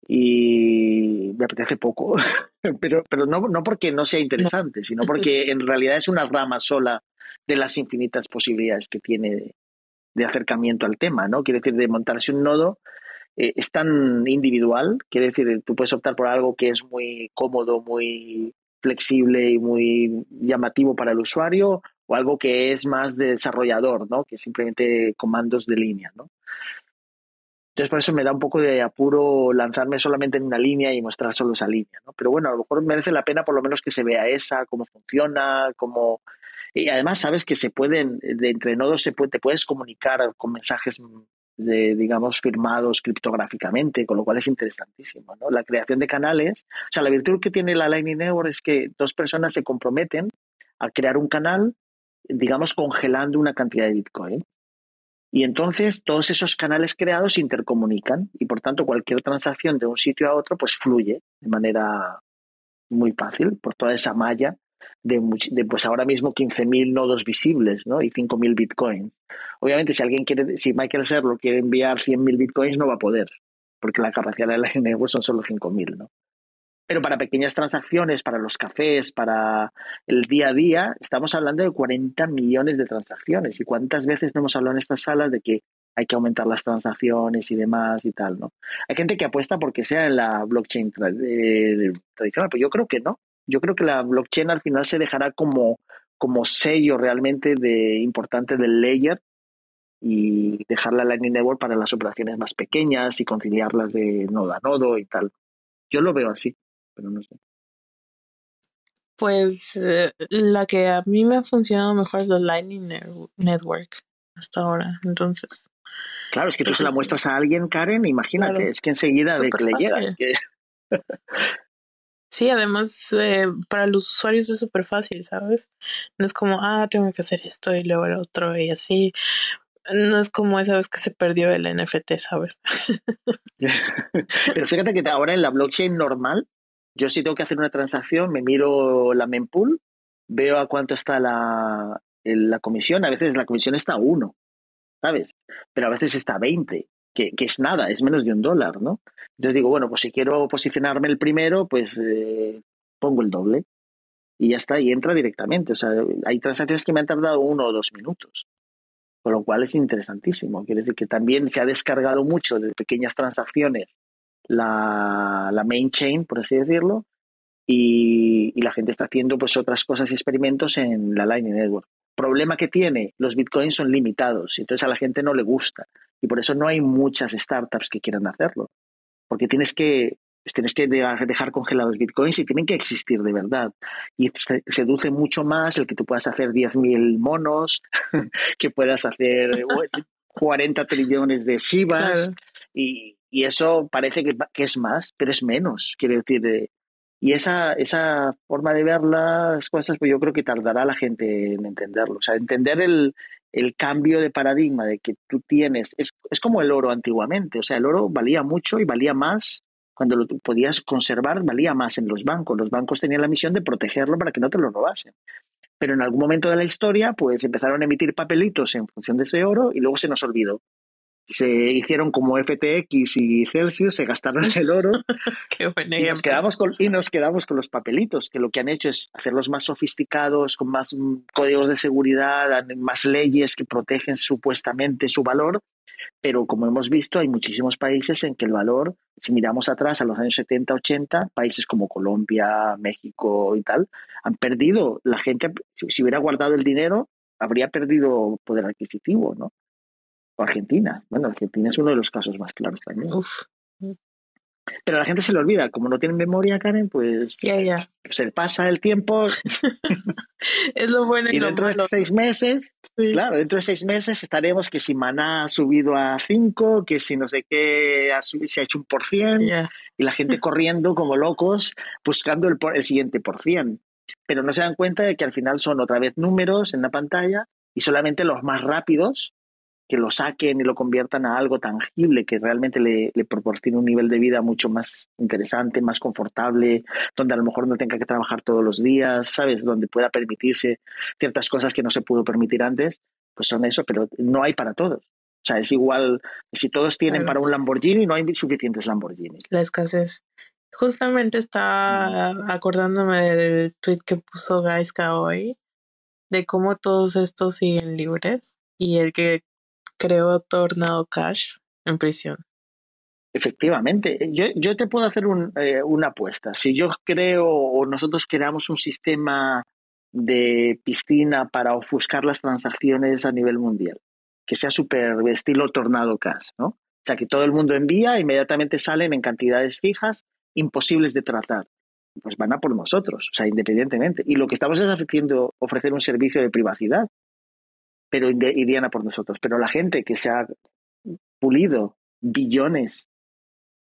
Speaker 1: y me apetece poco, pero, pero no, no porque no sea interesante, sino porque en realidad es una rama sola de las infinitas posibilidades que tiene de, acercamiento al tema, ¿no? Quiere decir, de montarse un nodo eh, es tan individual, quiere decir, tú puedes optar por algo que es muy cómodo, muy flexible y muy llamativo para el usuario, o algo que es más de desarrollador, ¿no? Que simplemente comandos de línea, ¿no? Entonces, por eso me da un poco de apuro lanzarme solamente en una línea y mostrar solo esa línea, ¿no? Pero bueno, a lo mejor merece la pena por lo menos que se vea esa, cómo funciona, cómo... Y además sabes que se pueden, de entre nodos se puede, te puedes comunicar con mensajes de, digamos, firmados criptográficamente, con lo cual es interesantísimo, ¿no? La creación de canales, o sea, la virtud que tiene la Lightning Network es que dos personas se comprometen a crear un canal, digamos, congelando una cantidad de Bitcoin. Y entonces todos esos canales creados intercomunican y por tanto cualquier transacción de un sitio a otro pues fluye de manera muy fácil por toda esa malla de, pues ahora mismo 15.000 nodos visibles ¿no? y 5.000 bitcoins. Obviamente si alguien quiere, si Michael Serlo quiere enviar 100.000 bitcoins no va a poder porque la capacidad de la network son solo 5.000. ¿no? Pero para pequeñas transacciones, para los cafés, para el día a día, estamos hablando de 40 millones de transacciones. ¿Y cuántas veces no hemos hablado en estas salas de que hay que aumentar las transacciones y demás y tal, ¿no? Hay gente que apuesta porque sea en la blockchain eh, tradicional, pero yo creo que no. Yo creo que la blockchain al final se dejará como, como sello realmente de importante del layer y dejar la Lightning Network para las operaciones más pequeñas y conciliarlas de nodo a nodo y tal. Yo lo veo así pero no sé.
Speaker 5: Pues eh, la que a mí me ha funcionado mejor es la Lightning Network hasta ahora, entonces.
Speaker 1: Claro, es que tú se la muestras a alguien, Karen, imagínate, es que enseguida ve que le llega.
Speaker 5: sí, además eh, para los usuarios es súper fácil, ¿sabes? No es como, ah, tengo que hacer esto y luego el otro y así. No es como esa vez que se perdió el NFT, ¿sabes?
Speaker 1: Pero fíjate que ahora en la blockchain normal yo si tengo que hacer una transacción, me miro la mempool, veo a cuánto está la, la comisión. A veces la comisión está a uno, ¿sabes? Pero a veces está a 20, que, es nada, es menos de un dólar, ¿no? Entonces digo, bueno, pues si quiero posicionarme el primero, pues eh, pongo el doble. Y ya está, y entra directamente. O sea, hay transacciones que me han tardado uno o dos minutos. Con lo cual es interesantísimo. Quiere decir que también se ha descargado mucho de pequeñas transacciones la, main chain, por así decirlo, y, la gente está haciendo pues otras cosas y experimentos en la Lightning Network. Problema que tiene, los bitcoins son limitados, y entonces a la gente no le gusta. Y por eso no hay muchas startups que quieran hacerlo. Porque tienes que, pues tienes que dejar congelados bitcoins y tienen que existir de verdad. Y seduce mucho más el que tú puedas hacer 10.000 monos, que puedas hacer 40 trillones de Shivas. Y, eso parece que, es más, pero es menos. Quiero decir, y esa, esa forma de ver las cosas, pues yo creo que tardará la gente en entenderlo. O sea, entender el, el cambio de paradigma de que tú tienes, es, es, como el oro antiguamente, o sea, el oro valía mucho y valía más, cuando lo podías conservar, valía más en los bancos. Los bancos tenían la misión de protegerlo para que no te lo robasen. Pero en algún momento de la historia, pues empezaron a emitir papelitos en función de ese oro y luego se nos olvidó se hicieron como FTX y Celsius, se gastaron el oro
Speaker 5: Qué
Speaker 1: y, nos quedamos con, y nos quedamos con los papelitos, que lo que han hecho es hacerlos más sofisticados, con más mm, códigos de seguridad, más leyes que protegen supuestamente su valor, pero como hemos visto, hay muchísimos países en que el valor, si miramos atrás a los años 70, 80, países como Colombia, México y tal, han perdido, la gente, si hubiera guardado el dinero, habría perdido poder adquisitivo, ¿no? O Argentina. Bueno, Argentina es uno de los casos más claros también. Pero la gente se le olvida, como no tienen memoria, Karen, pues se pasa el tiempo.
Speaker 5: es lo bueno y,
Speaker 1: y dentro de seis meses, claro, dentro de seis meses estaremos que si Maná ha subido a cinco, que si no sé qué ha se ha hecho un por cien, y la gente corriendo como locos buscando el, el siguiente por cien. Pero no se dan cuenta de que al final son otra vez números en la pantalla y solamente los más rápidos que lo saquen y lo conviertan a algo tangible que realmente le, proporcione un nivel de vida mucho más interesante, más confortable, donde a lo mejor no tenga que trabajar todos los días, ¿sabes? Donde pueda permitirse ciertas cosas que no se pudo permitir antes, pues son eso, pero no hay para todos. O sea, es igual, si todos tienen para un Lamborghini, no hay suficientes Lamborghini.
Speaker 5: La escasez. Justamente está acordándome del tweet que puso Gaiska hoy, de cómo todos estos siguen libres y el que creó Tornado Cash en prisión.
Speaker 1: Efectivamente, yo, yo te puedo hacer eh, una apuesta. Si yo creo o nosotros creamos un sistema de piscina para ofuscar las transacciones a nivel mundial, que sea súper estilo Tornado Cash, ¿no? O sea, que todo el mundo envía, inmediatamente salen en cantidades fijas, imposibles de trazar. Pues van a por nosotros, o sea, independientemente. Y lo que estamos es haciendo, ofrecer un servicio de privacidad pero irían a por nosotros. Pero la gente que se ha pulido billones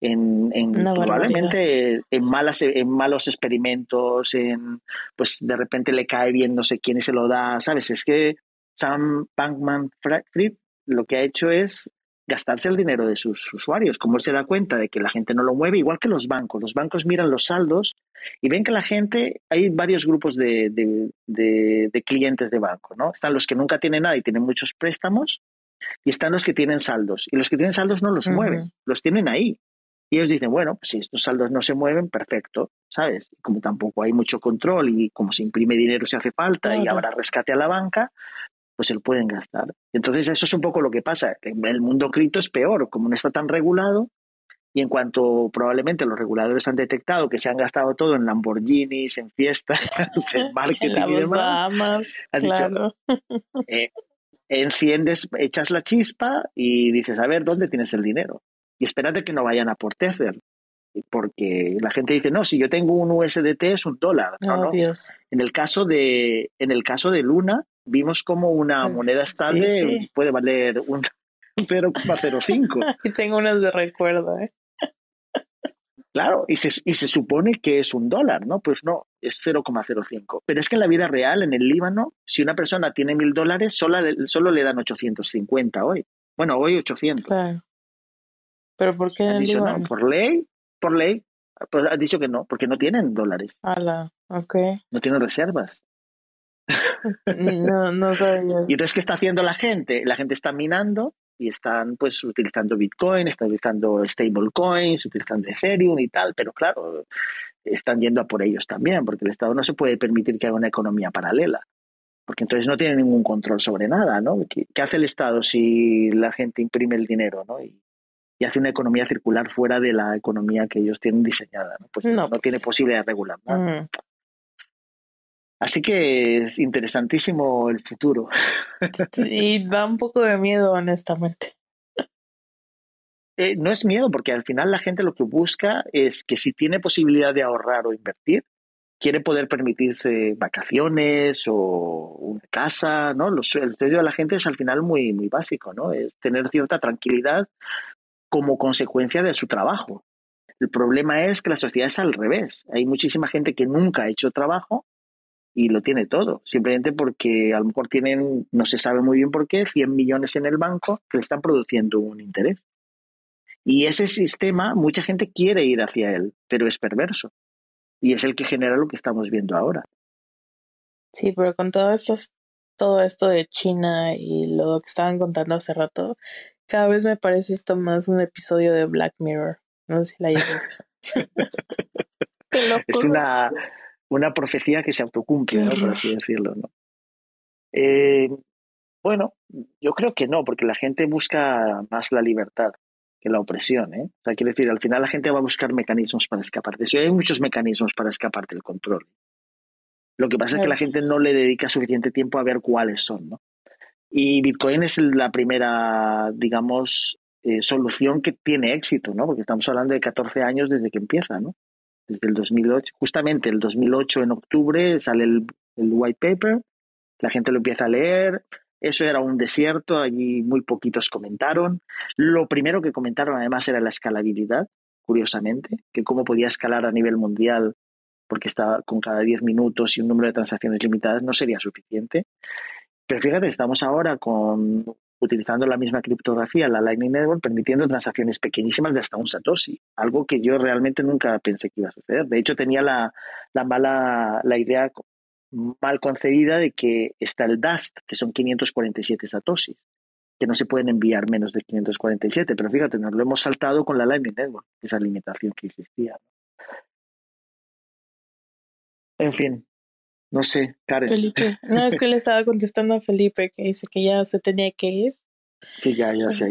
Speaker 1: en, probablemente en malas en malos experimentos en pues de repente le cae bien no sé quién se lo da sabes es que Sam Bankman Fried lo que ha hecho es gastarse el dinero de sus usuarios. Como él se da cuenta de que la gente no lo mueve, igual que los bancos. Los bancos miran los saldos y ven que la gente, hay varios grupos de, de, clientes de banco, ¿no? Están los que nunca tienen nada y tienen muchos préstamos y están los que tienen saldos. Y los que tienen saldos no los mueven, los tienen ahí. Y ellos dicen, bueno, pues si estos saldos no se mueven, perfecto, ¿sabes? Como tampoco hay mucho control y como se imprime dinero si hace falta y habrá rescate a la banca, pues se lo pueden gastar. Entonces eso es un poco lo que pasa. El mundo cripto es peor, como no está tan regulado, y en cuanto probablemente los reguladores han detectado que se han gastado todo en Lamborghinis, en fiestas, en marketing y demás,
Speaker 5: claro.
Speaker 1: Eh, enciendes, echas la chispa y dices, a ver, ¿dónde tienes el dinero? Y espérate que no vayan a por Tether. Porque la gente dice, no, si yo tengo un USDT es un dólar.
Speaker 5: No, oh, Dios.
Speaker 1: En el caso de, en el caso de Luna, vimos como una moneda estable puede valer un 0,05.
Speaker 5: y tengo unas de recuerdo, ¿eh?
Speaker 1: Claro, y se, y se supone que es un dólar, ¿no? Pues no, es 0,05. Pero es que en la vida real, en el Líbano, si una persona tiene mil dólares, solo, solo le dan 850 hoy. Bueno, hoy 800.
Speaker 5: Claro. ¿Pero por qué en
Speaker 1: No, por ley, por ley, pues ha dicho que no, porque no tienen dólares.
Speaker 5: Ala, ok.
Speaker 1: No tienen reservas.
Speaker 5: No, no sabía.
Speaker 1: Y entonces, ¿qué está haciendo la gente? La gente está minando y están pues utilizando Bitcoin, están utilizando stablecoins, utilizando Ethereum y tal, pero claro, están yendo a por ellos también, porque el Estado no se puede permitir que haga una economía paralela, porque entonces no tiene ningún control sobre nada, ¿no? ¿Qué, hace el Estado si la gente imprime el dinero, ¿no? Y, hace una economía circular fuera de la economía que ellos tienen diseñada, ¿no? Pues no, tiene pues posibilidad de regular nada. Así que es interesantísimo el futuro.
Speaker 5: Y da un poco de miedo, honestamente.
Speaker 1: eh, no es miedo, porque al final la gente lo que busca es que si tiene posibilidad de ahorrar o invertir, quiere poder permitirse vacaciones o una casa, ¿no? el sueño de la gente es al final muy, muy básico, ¿no? Es tener cierta tranquilidad como consecuencia de su trabajo. El problema es que la sociedad es al revés. Hay muchísima gente que nunca ha hecho trabajo y lo tiene todo, simplemente porque a lo mejor tienen, no se sabe muy bien por qué, 100 millones en el banco que le están produciendo un interés. Y ese sistema, mucha gente quiere ir hacia él, pero es perverso. Y es el que genera lo que estamos viendo ahora.
Speaker 5: Sí, pero con todo esto, todo esto de China y lo que estaban contando hace rato, cada vez me parece esto más un episodio de Black Mirror. No sé si la hayas visto.
Speaker 1: es una, una profecía que se autocumple, ¿no? por así decirlo. ¿no? Eh, bueno, yo creo que no, porque la gente busca más la libertad que la opresión. ¿eh? O sea, quiere decir, al final la gente va a buscar mecanismos para escapar de eso. hay muchos mecanismos para escapar del control. Lo que pasa es que la gente no le dedica suficiente tiempo a ver cuáles son. ¿no? Y Bitcoin es la primera, digamos, eh, solución que tiene éxito, ¿no? porque estamos hablando de 14 años desde que empieza. ¿no? Desde el 2008. Justamente el 2008 en octubre sale el, white paper, la gente lo empieza a leer, eso era un desierto, allí muy poquitos comentaron. Lo primero que comentaron además era la escalabilidad, curiosamente, que cómo podía escalar a nivel mundial porque estaba con cada 10 minutos y un número de transacciones limitadas no sería suficiente. Pero fíjate, estamos ahora con utilizando la misma criptografía, la Lightning Network, permitiendo transacciones pequeñísimas de hasta un Satoshi, algo que yo realmente nunca pensé que iba a suceder. De hecho, tenía la, la mala, la idea mal concebida de que está el Dust, que son 547 Satoshis, que no se pueden enviar menos de 547, pero fíjate, nos lo hemos saltado con la Lightning Network, esa limitación que existía. En fin, no sé, Karen.
Speaker 5: Felipe. No, es que le estaba contestando a Felipe que dice que ya se tenía que ir.
Speaker 1: Sí, ya, ya, ya.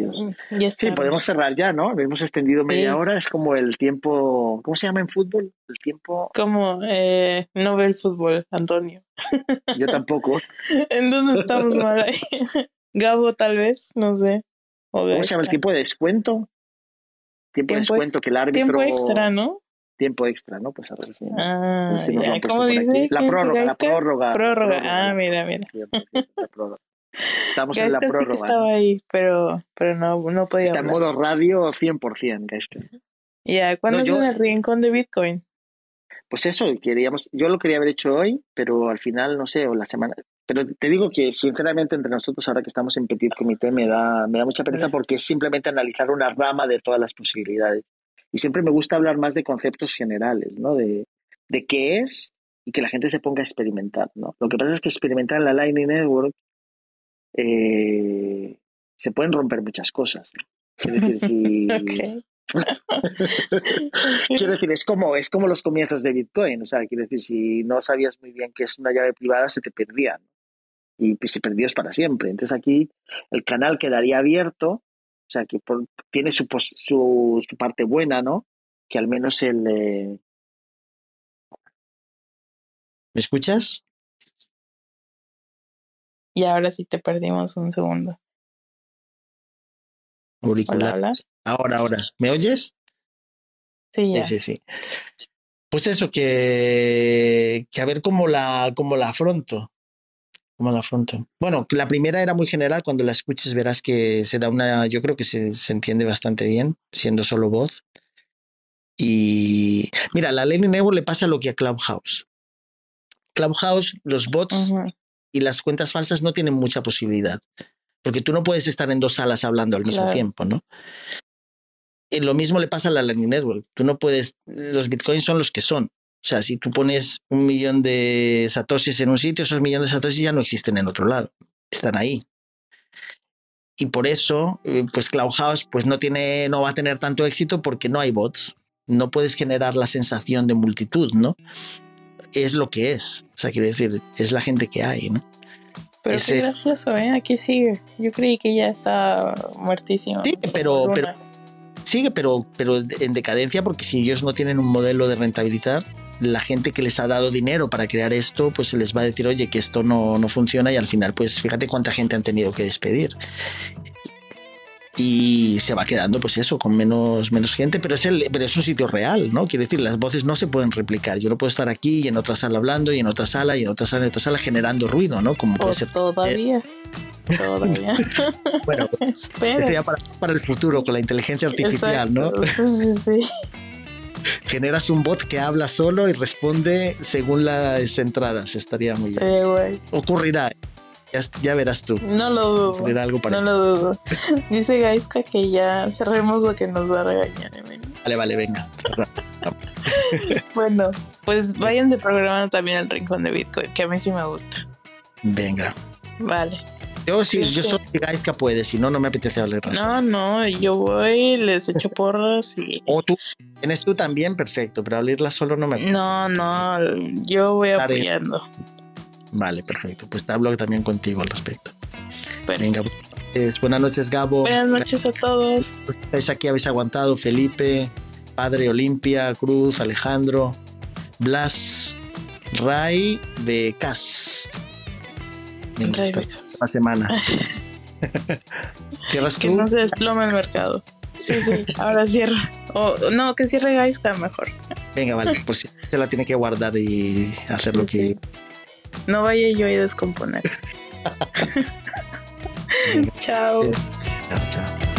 Speaker 1: ya. Sí, podemos cerrar ya, ¿no? Hemos extendido media hora, es como el tiempo, ¿cómo se llama en fútbol? El tiempo...
Speaker 5: Como eh, no ve el fútbol, Antonio.
Speaker 1: Yo tampoco.
Speaker 5: ¿En dónde estamos mal ahí? Gabo, tal vez, no sé.
Speaker 1: ¿Cómo se llama el tiempo de descuento? Tiempo, de descuento que el árbitro...
Speaker 5: Tiempo extra, ¿no?
Speaker 1: Tiempo extra, ¿no? Pues a ver si,
Speaker 5: ah, ¿Cómo dice?
Speaker 1: La prórroga, la prórroga,
Speaker 5: prórroga. Ah, mira, mira.
Speaker 1: Estamos en la prórroga.
Speaker 5: Sí que estaba ahí, pero, pero no, no podía
Speaker 1: Está en modo radio 100%, Gaisca.
Speaker 5: Ya, ¿cuándo es en el rincón de Bitcoin?
Speaker 1: Pues eso, queríamos, yo lo quería haber hecho hoy, pero al final, no sé, o la semana... Pero te digo que, sinceramente, entre nosotros, ahora que estamos en Petit Comité, me da, me da mucha pereza porque es simplemente analizar una rama de todas las posibilidades. Y siempre me gusta hablar más de conceptos generales, ¿no? De, de qué es y que la gente se ponga a experimentar, ¿no? Lo que pasa es que experimentar en la Lightning Network eh, se pueden romper muchas cosas. Quiero decir, si... quiero decir, es como, es como los comienzos de Bitcoin. O sea, quiero decir, si no sabías muy bien qué es una llave privada, se te perdían. Y pues, se perdió para siempre. Entonces aquí el canal quedaría abierto o sea, que tiene su, su, parte buena, ¿no? Que al menos el... ¿Me escuchas?
Speaker 5: Y ahora sí te perdimos un segundo.
Speaker 1: Auriculares. Ahora, ahora. ¿Me oyes?
Speaker 5: Sí,
Speaker 1: sí, sí, Pues eso, que, que a ver cómo la, cómo la afronto la? Bueno, la primera era muy general, cuando la escuches verás que se da una, yo creo que se, entiende bastante bien, siendo solo voz. Y mira, a la Lenny Network le pasa lo que a Clubhouse. Clubhouse, los bots y las cuentas falsas no tienen mucha posibilidad, porque tú no puedes estar en dos salas hablando al mismo tiempo, ¿no? Y lo mismo le pasa a la Lightning Network. Tú no puedes, los bitcoins son los que son. O sea, si tú pones un millón de satoshis en un sitio, esos millones de satoshis ya no existen en otro lado, están ahí. Y por eso, eh, pues Clubhouse pues no, tiene, no va a tener tanto éxito porque no hay bots. No puedes generar la sensación de multitud, ¿no? Es lo que es. O sea, quiero decir, es la gente que hay, ¿no?
Speaker 5: Pero es gracioso, ¿eh? Aquí sigue. Yo creí que ya está muertísimo.
Speaker 1: Sí, pero, pero sigue, pero, pero en decadencia porque si ellos no tienen un modelo de rentabilizar, la gente que les ha dado dinero para crear esto, pues se les va a decir, oye, que esto no, no funciona y al final, pues fíjate cuánta gente han tenido que despedir. Y se va quedando pues eso con menos menos gente pero es el pero es un sitio real no quiere decir las voces no se pueden replicar. Yo no puedo estar aquí y en otra sala hablando y en otra sala y en otra sala y en otra sala generando ruido no como puede ser
Speaker 5: todavía. todavía.
Speaker 1: Bueno sería para, para, el futuro con la inteligencia artificial no sí, sí. generas un bot que habla solo y responde según las entradas estaría muy bien. Ocurrirá ya, verás tú.
Speaker 5: No lo dudo.
Speaker 1: Algo para
Speaker 5: no lo dudo. Dice Gaiska que ya cerremos lo que nos va a regañar.
Speaker 1: Vale, vale, venga.
Speaker 5: bueno, pues váyanse programando también el rincón de Bitcoin, que a mí sí me gusta.
Speaker 1: Venga.
Speaker 5: Vale.
Speaker 1: Yo sí, yo soy Gaiska puede, si no, no me apetece hablar
Speaker 5: No, no, yo voy, les echo porras y.
Speaker 1: O tú, tienes tú también, perfecto, pero abrirla solo no me
Speaker 5: No, no, yo voy apoyando.
Speaker 1: Vale, perfecto. Pues te hablo también contigo al respecto. Venga, pues, buenas noches, Gabo.
Speaker 5: Buenas noches a todos.
Speaker 1: Estáis aquí, habéis aguantado. Felipe, Padre Olimpia, Cruz, Alejandro, Blas, Ray de Cas. Venga, esta semana.
Speaker 5: ¿Cierras que no se desplome el mercado. Sí, sí, ahora cierra. O no, que cierre Gaisca mejor.
Speaker 1: Venga, vale, pues se la tiene que guardar y hacer lo que.
Speaker 5: No vaya yo a descomponer.
Speaker 1: chao. Chao, chao.